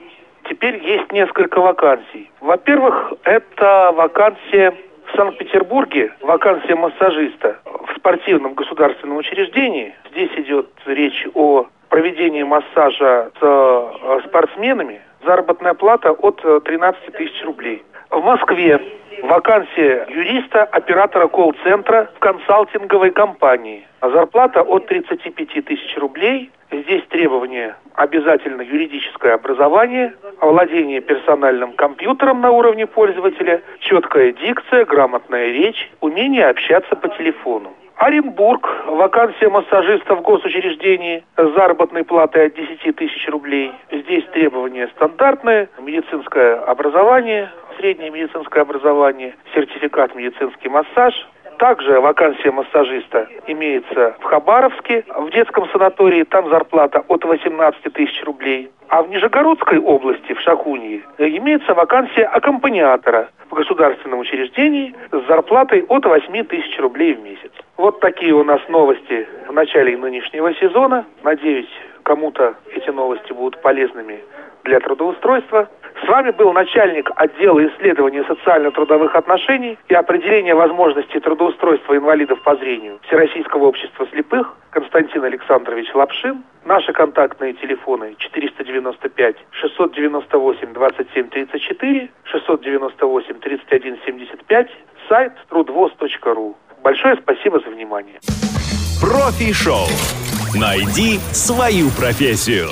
Теперь есть несколько вакансий. Во-первых, это вакансия В Санкт-Петербурге вакансия массажиста в спортивном государственном учреждении. Здесь идет речь о проведении массажа с э, спортсменами. Заработная плата от 13 э, тысяч рублей. В Москве вакансия юриста, оператора колл-центра в консалтинговой компании. Зарплата от 35 тысяч рублей. Здесь требования обязательно юридическое образование, овладение персональным компьютером на уровне пользователя, четкая дикция, грамотная речь, умение общаться по телефону. Оренбург, вакансия массажиста в госучреждении с заработной платой от 10 тысяч рублей. Здесь требования стандартные, медицинское образование, среднее медицинское образование, сертификат медицинский массаж. Также вакансия массажиста имеется в Хабаровске, в детском санатории, там зарплата от 18 тысяч рублей. А в Нижегородской области, в Шахунье, имеется вакансия аккомпаниатора в государственном учреждении с зарплатой от 8 тысяч рублей в месяц. Вот такие у нас новости в начале нынешнего сезона. Надеюсь, кому-то эти новости будут полезными для трудоустройства. С вами был начальник отдела исследования социально-трудовых отношений и определения возможностей трудоустройства инвалидов по зрению Всероссийского общества слепых Константин Александрович Лапшин. Наши контактные телефоны 495 698 27 34, 698 31 75, сайт трудвоз.ру. Большое спасибо за внимание. Профи-шоу. Найди свою профессию.